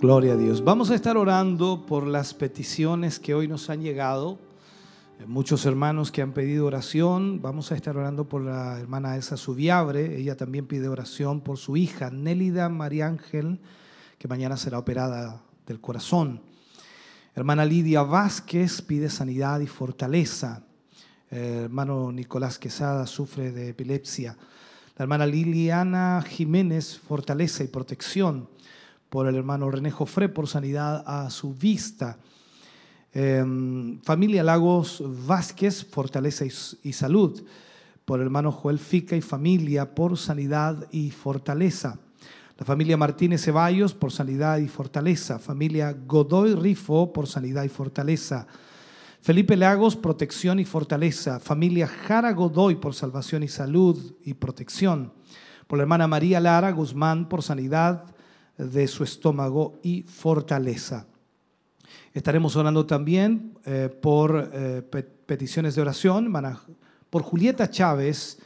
Gloria a Dios. Vamos a estar orando por las peticiones que hoy nos han llegado. Eh, Muchos hermanos que han pedido oración. Vamos a estar orando por la hermana Elsa Subiabre. Ella también pide oración por su hija, Nélida María Ángel, que mañana será operada del corazón. Hermana Lidia Vázquez pide sanidad y fortaleza. Eh, hermano Nicolás Quesada sufre de epilepsia. La hermana Liliana Jiménez, fortaleza y protección. Por el hermano René Jofré, por sanidad a su vista. Eh, familia Lagos Vázquez, fortaleza y, y salud. Por el hermano Joel Fica y familia, por sanidad y fortaleza. La familia Martínez Ceballos, por sanidad y fortaleza. Familia Godoy Rifo, por sanidad y fortaleza. Felipe Lagos, protección y fortaleza. Familia Jara Godoy, por salvación y salud y protección. Por la hermana María Lara Guzmán, por sanidad de su estómago y fortaleza. Estaremos orando también eh, por eh, pe- peticiones de oración, por Julieta Chávez,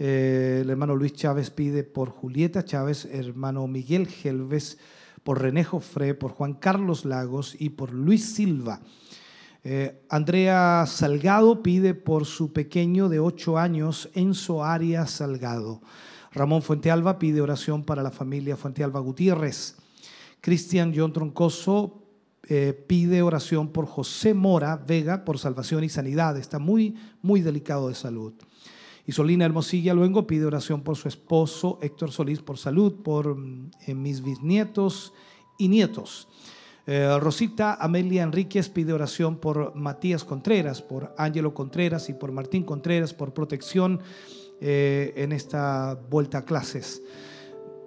Eh, el hermano Luis Chávez pide por Julieta Chávez, hermano Miguel Gelves, por René Jofré, por Juan Carlos Lagos y por Luis Silva. Andrea Salgado pide por su pequeño de 8 años, Enzo Arias Salgado. Ramón Fuentealba pide oración para la familia Fuentealba Gutiérrez. Cristian John Troncoso eh, pide oración por José Mora Vega por salvación y sanidad. Está muy, muy delicado de salud. Y Solina Hermosilla Luengo pide oración por su esposo Héctor Solís por salud, por mm, eh, mis bisnietos y nietos. Eh, Rosita Amelia Enríquez pide oración por Matías Contreras, por Ángelo Contreras y por Martín Contreras por protección en esta vuelta a clases.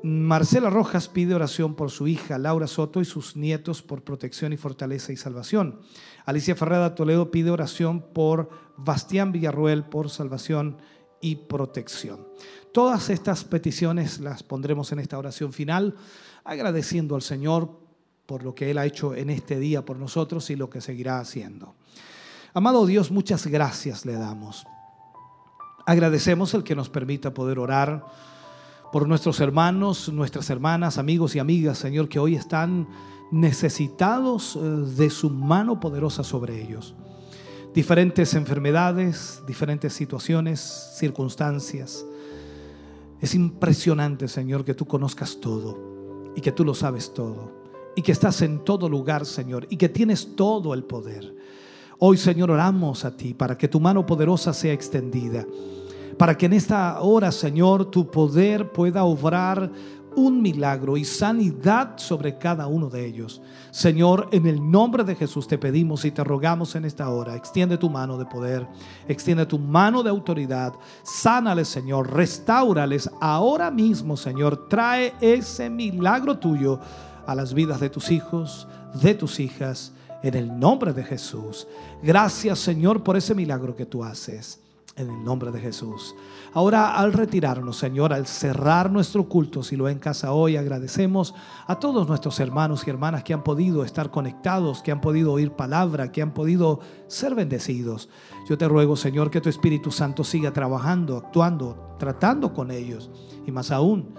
Marcela Rojas pide oración por su hija Laura Soto y sus nietos por protección y fortaleza y salvación. Alicia Ferrada Toledo pide oración por Bastián Villarruel por salvación y protección. Todas estas peticiones las pondremos en esta oración final, agradeciendo al Señor por lo que Él ha hecho en este día por nosotros y lo que seguirá haciendo. Amado Dios, muchas gracias le damos. Agradecemos el que nos permita poder orar por nuestros hermanos, nuestras hermanas, amigos y amigas, Señor, que hoy están necesitados eh, de su mano poderosa sobre ellos. Diferentes enfermedades, diferentes situaciones, circunstancias. Es impresionante, Señor, que tú conozcas todo y que tú lo sabes todo y que estás en todo lugar, Señor, y que tienes todo el poder. Hoy, Señor, oramos a ti para que tu mano poderosa sea extendida para que en esta hora, Señor, tu poder pueda obrar un milagro y sanidad sobre cada uno de ellos. Señor, en el nombre de Jesús te pedimos y te rogamos en esta hora, extiende tu mano de poder, extiende tu mano de autoridad, sánales, Señor, restaurales ahora mismo, Señor, trae ese milagro tuyo a las vidas de tus hijos, de tus hijas, en el nombre de Jesús. Gracias, Señor, por ese milagro que tú haces en el nombre de Jesús. Ahora al retirarnos, Señor, al cerrar nuestro culto, si lo en casa hoy, agradecemos a todos nuestros hermanos y hermanas que han podido estar conectados, que han podido oír palabra, que han podido ser bendecidos. Yo te ruego, Señor, que tu Espíritu Santo siga trabajando, actuando, tratando con ellos y más aún,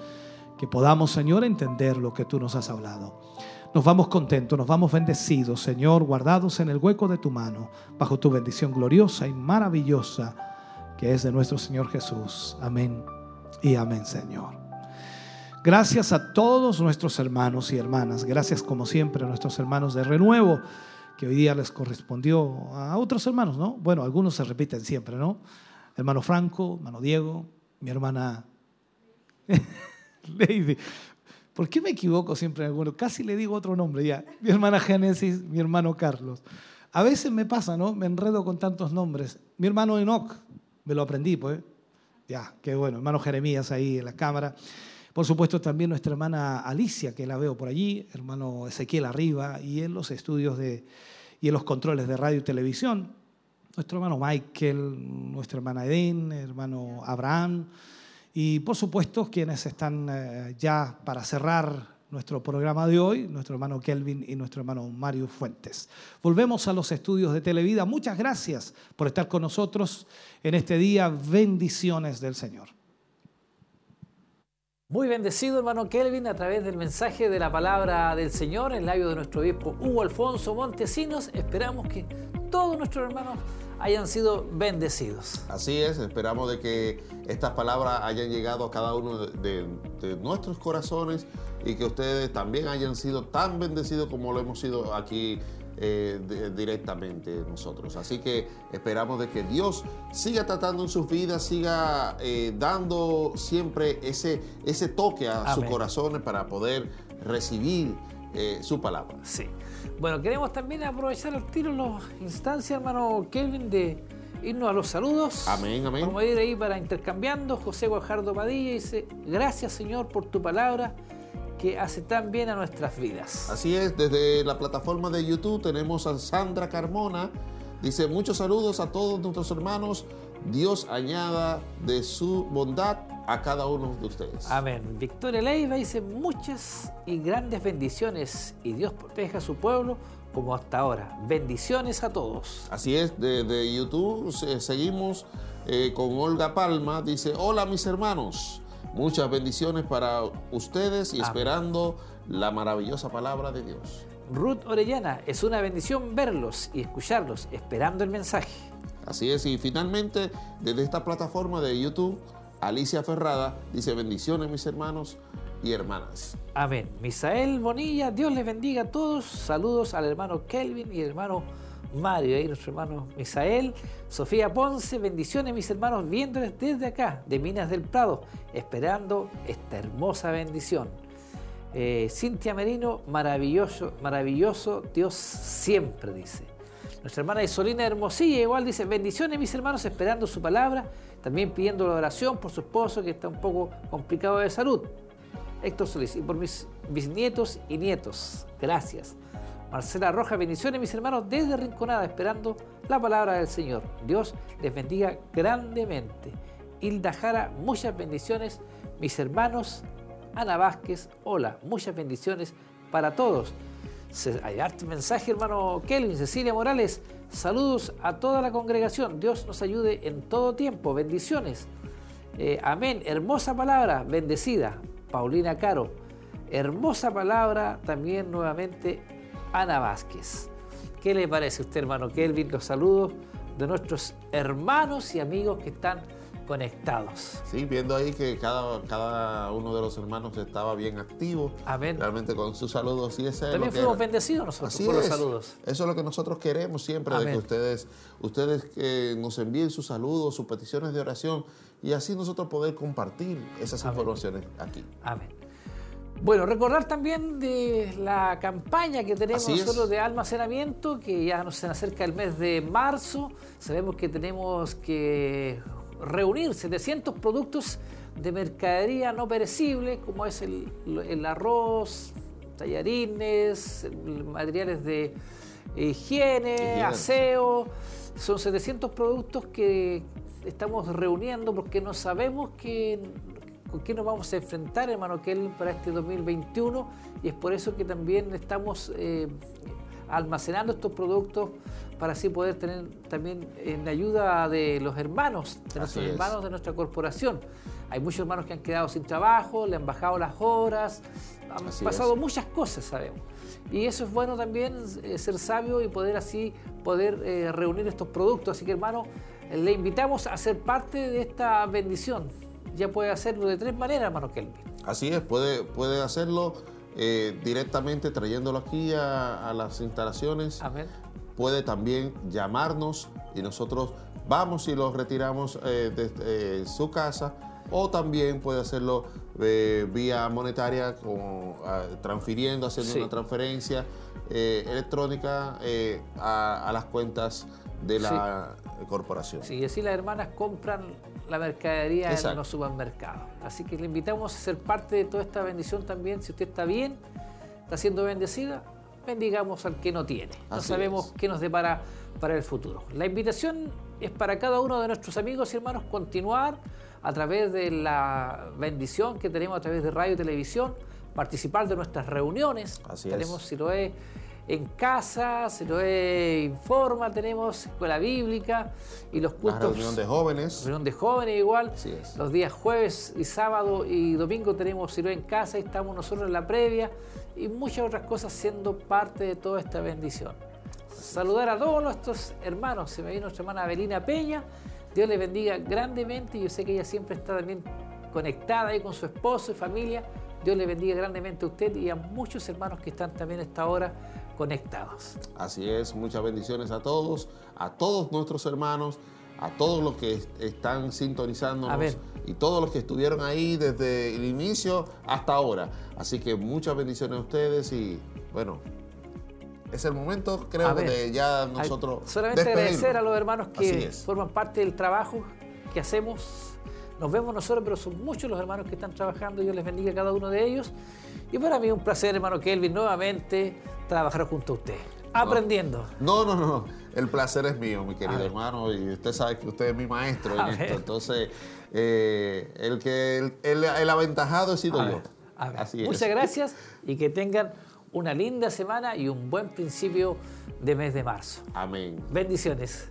que podamos, Señor, entender lo que tú nos has hablado. Nos vamos contentos, nos vamos bendecidos, Señor, guardados en el hueco de tu mano, bajo tu bendición gloriosa y maravillosa que es de nuestro Señor Jesús. Amén y amén, Señor. Gracias a todos nuestros hermanos y hermanas. Gracias como siempre a nuestros hermanos de renuevo, que hoy día les correspondió a otros hermanos, ¿no? Bueno, algunos se repiten siempre, ¿no? Hermano Franco, hermano Diego, mi hermana Lady. ¿Por qué me equivoco siempre en alguno? Casi le digo otro nombre ya. Mi hermana Génesis, mi hermano Carlos. A veces me pasa, ¿no? Me enredo con tantos nombres. Mi hermano Enoch, me lo aprendí, pues. Ya, qué bueno. Hermano Jeremías ahí en la cámara. Por supuesto, también nuestra hermana Alicia, que la veo por allí, hermano Ezequiel arriba, y en los estudios de, y en los controles de radio y televisión. Nuestro hermano Michael, nuestra hermana Eden, hermano Abraham, y por supuesto quienes están eh, ya para cerrar nuestro programa de hoy, nuestro hermano Kelvin y nuestro hermano Mario Fuentes. Volvemos a los estudios de Televida. Muchas gracias por estar con nosotros en este día. Bendiciones del Señor. Muy bendecido, hermano Kelvin, a través del mensaje de la palabra del Señor en labio de nuestro obispo Hugo Alfonso Montesinos. Esperamos que todos nuestros hermanos hayan sido bendecidos. Así es, esperamos de que estas palabras hayan llegado a cada uno de, nuestros corazones y que ustedes también hayan sido tan bendecidos como lo hemos sido aquí eh, directamente nosotros. Así que esperamos de que Dios siga tratando en sus vidas, siga eh, dando siempre ese, ese toque a sus corazones para poder recibir eh, su palabra. Sí. Bueno, queremos también aprovechar el tiro las instancias, hermano Kevin, de irnos a los saludos. Amén, amén. Vamos a ir ahí para intercambiando. José Guajardo Padilla dice, gracias Señor por tu palabra que hace tan bien a nuestras vidas. Así es, desde la plataforma de YouTube tenemos a Sandra Carmona. Dice, muchos saludos a todos nuestros hermanos. Dios añada de su bondad a cada uno de ustedes. Amén. Victoria Leiva dice muchas y grandes bendiciones y Dios proteja a su pueblo como hasta ahora. Bendiciones a todos. Así es, de, YouTube seguimos eh, con Olga Palma. Dice, hola mis hermanos, muchas bendiciones para ustedes y esperando la maravillosa palabra de Dios. Ruth Orellana, es una bendición verlos y escucharlos, esperando el mensaje. Así es, y finalmente desde esta plataforma de YouTube, Alicia Ferrada dice bendiciones mis hermanos y hermanas. Amén. Misael Bonilla, Dios les bendiga a todos. Saludos al hermano Kelvin y hermano Mario, ahí nuestro hermano Misael. Sofía Ponce, bendiciones mis hermanos, viéndoles desde acá, de Minas del Prado, esperando esta hermosa bendición. Eh, Cintia Merino, maravilloso, maravilloso, Dios siempre dice. Nuestra hermana Isolina Hermosilla igual dice, bendiciones mis hermanos, esperando su palabra, también pidiendo la oración por su esposo que está un poco complicado de salud. Héctor Solís, y por mis bisnietos y nietos, gracias. Marcela Roja, bendiciones mis hermanos desde Rinconada, esperando la palabra del Señor. Dios les bendiga grandemente. Hilda Jara, muchas bendiciones, mis hermanos. Ana Vázquez, hola, muchas bendiciones para todos. Hay harto mensaje, hermano Kelvin, Cecilia Morales. Saludos a toda la congregación. Dios nos ayude en todo tiempo. Bendiciones. Eh, amén. Hermosa palabra, bendecida. Paulina Caro. Hermosa palabra también nuevamente Ana Vázquez. ¿Qué le parece a usted, hermano Kelvin? Los saludos de nuestros hermanos y amigos que están conectados. Sí, viendo ahí que cada, cada uno de los hermanos estaba bien activo. Amén. Realmente con sus saludos. Y ese También fuimos bendecidos nosotros por los saludos. Eso es lo que nosotros queremos siempre, de que ustedes, ustedes que nos envíen sus saludos, sus peticiones de oración y así nosotros poder compartir esas informaciones aquí. Amén. Bueno, recordar también de la campaña que tenemos nosotros de almacenamiento, que ya nos acerca el mes de marzo. Sabemos que tenemos que reunir 700 productos de mercadería no perecible, como es el, arroz, tallarines, materiales de higiene, aseo. Son 700 productos que estamos reuniendo porque no sabemos con qué nos vamos a enfrentar, hermano Kelvin, para este 2021 y es por eso que también estamos eh, almacenando estos productos para así poder tener también en ayuda de los hermanos, de nuestros hermanos de nuestra corporación. Hay muchos hermanos que han quedado sin trabajo, le han bajado las horas, han pasado muchas cosas, sabemos. Y eso es bueno también, eh, ser sabio y poder así poder eh, reunir estos productos. Así que hermano, le invitamos a ser parte de esta bendición. Ya puede hacerlo de tres maneras, hermano Kelvin. Así es, puede, puede hacerlo eh, directamente trayéndolo aquí a, a las instalaciones. Amén puede también llamarnos y nosotros vamos y lo retiramos eh, de eh, su casa o también puede hacerlo eh, vía monetaria, como, ah, transfiriendo, haciendo una transferencia electrónica a, las cuentas de la corporación. Sí, y así las hermanas compran la mercadería en los supermercados. Así que le invitamos a ser parte de toda esta bendición también. Si usted está bien, está siendo bendecida, bendigamos al que no tiene. No sabemos qué nos depara para el futuro. La invitación es para cada uno de nuestros amigos y hermanos continuar a través de la bendición que tenemos a través de radio y televisión, participar de nuestras reuniones. Así tenemos, si lo es en casa, si lo es Informa, tenemos escuela bíblica y los cultos. La reunión de jóvenes. Reunión de jóvenes igual. Es. Los días jueves y sábado y domingo tenemos si lo es en casa y estamos nosotros en la previa y muchas otras cosas siendo parte de toda esta bendición. Saludar a todos nuestros hermanos, se me viene nuestra hermana Avelina Peña, Dios le bendiga grandemente, yo sé que ella siempre está también conectada ahí con su esposo y familia, Dios le bendiga grandemente a usted y a muchos hermanos que están también a esta hora conectados. Así es, muchas bendiciones a todos, a todos nuestros hermanos, a todos los que están sintonizándonos y todos los que estuvieron ahí desde el inicio hasta ahora. Así que muchas bendiciones a ustedes y bueno, es el momento, creo, de ya nosotros. Solamente agradecer a los hermanos que forman parte del trabajo que hacemos. Nos vemos nosotros, pero son muchos los hermanos que están trabajando. Dios les bendiga a cada uno de ellos. Y para mí es un placer, hermano Kelvin, nuevamente trabajar junto a usted, aprendiendo. No, no, no. El placer es mío, mi querido hermano, y usted sabe que usted es mi maestro en esto. Entonces, eh, el que el, aventajado he sido yo. Así Muchas gracias y que tengan una linda semana y un buen principio de mes de marzo. Amén. Bendiciones.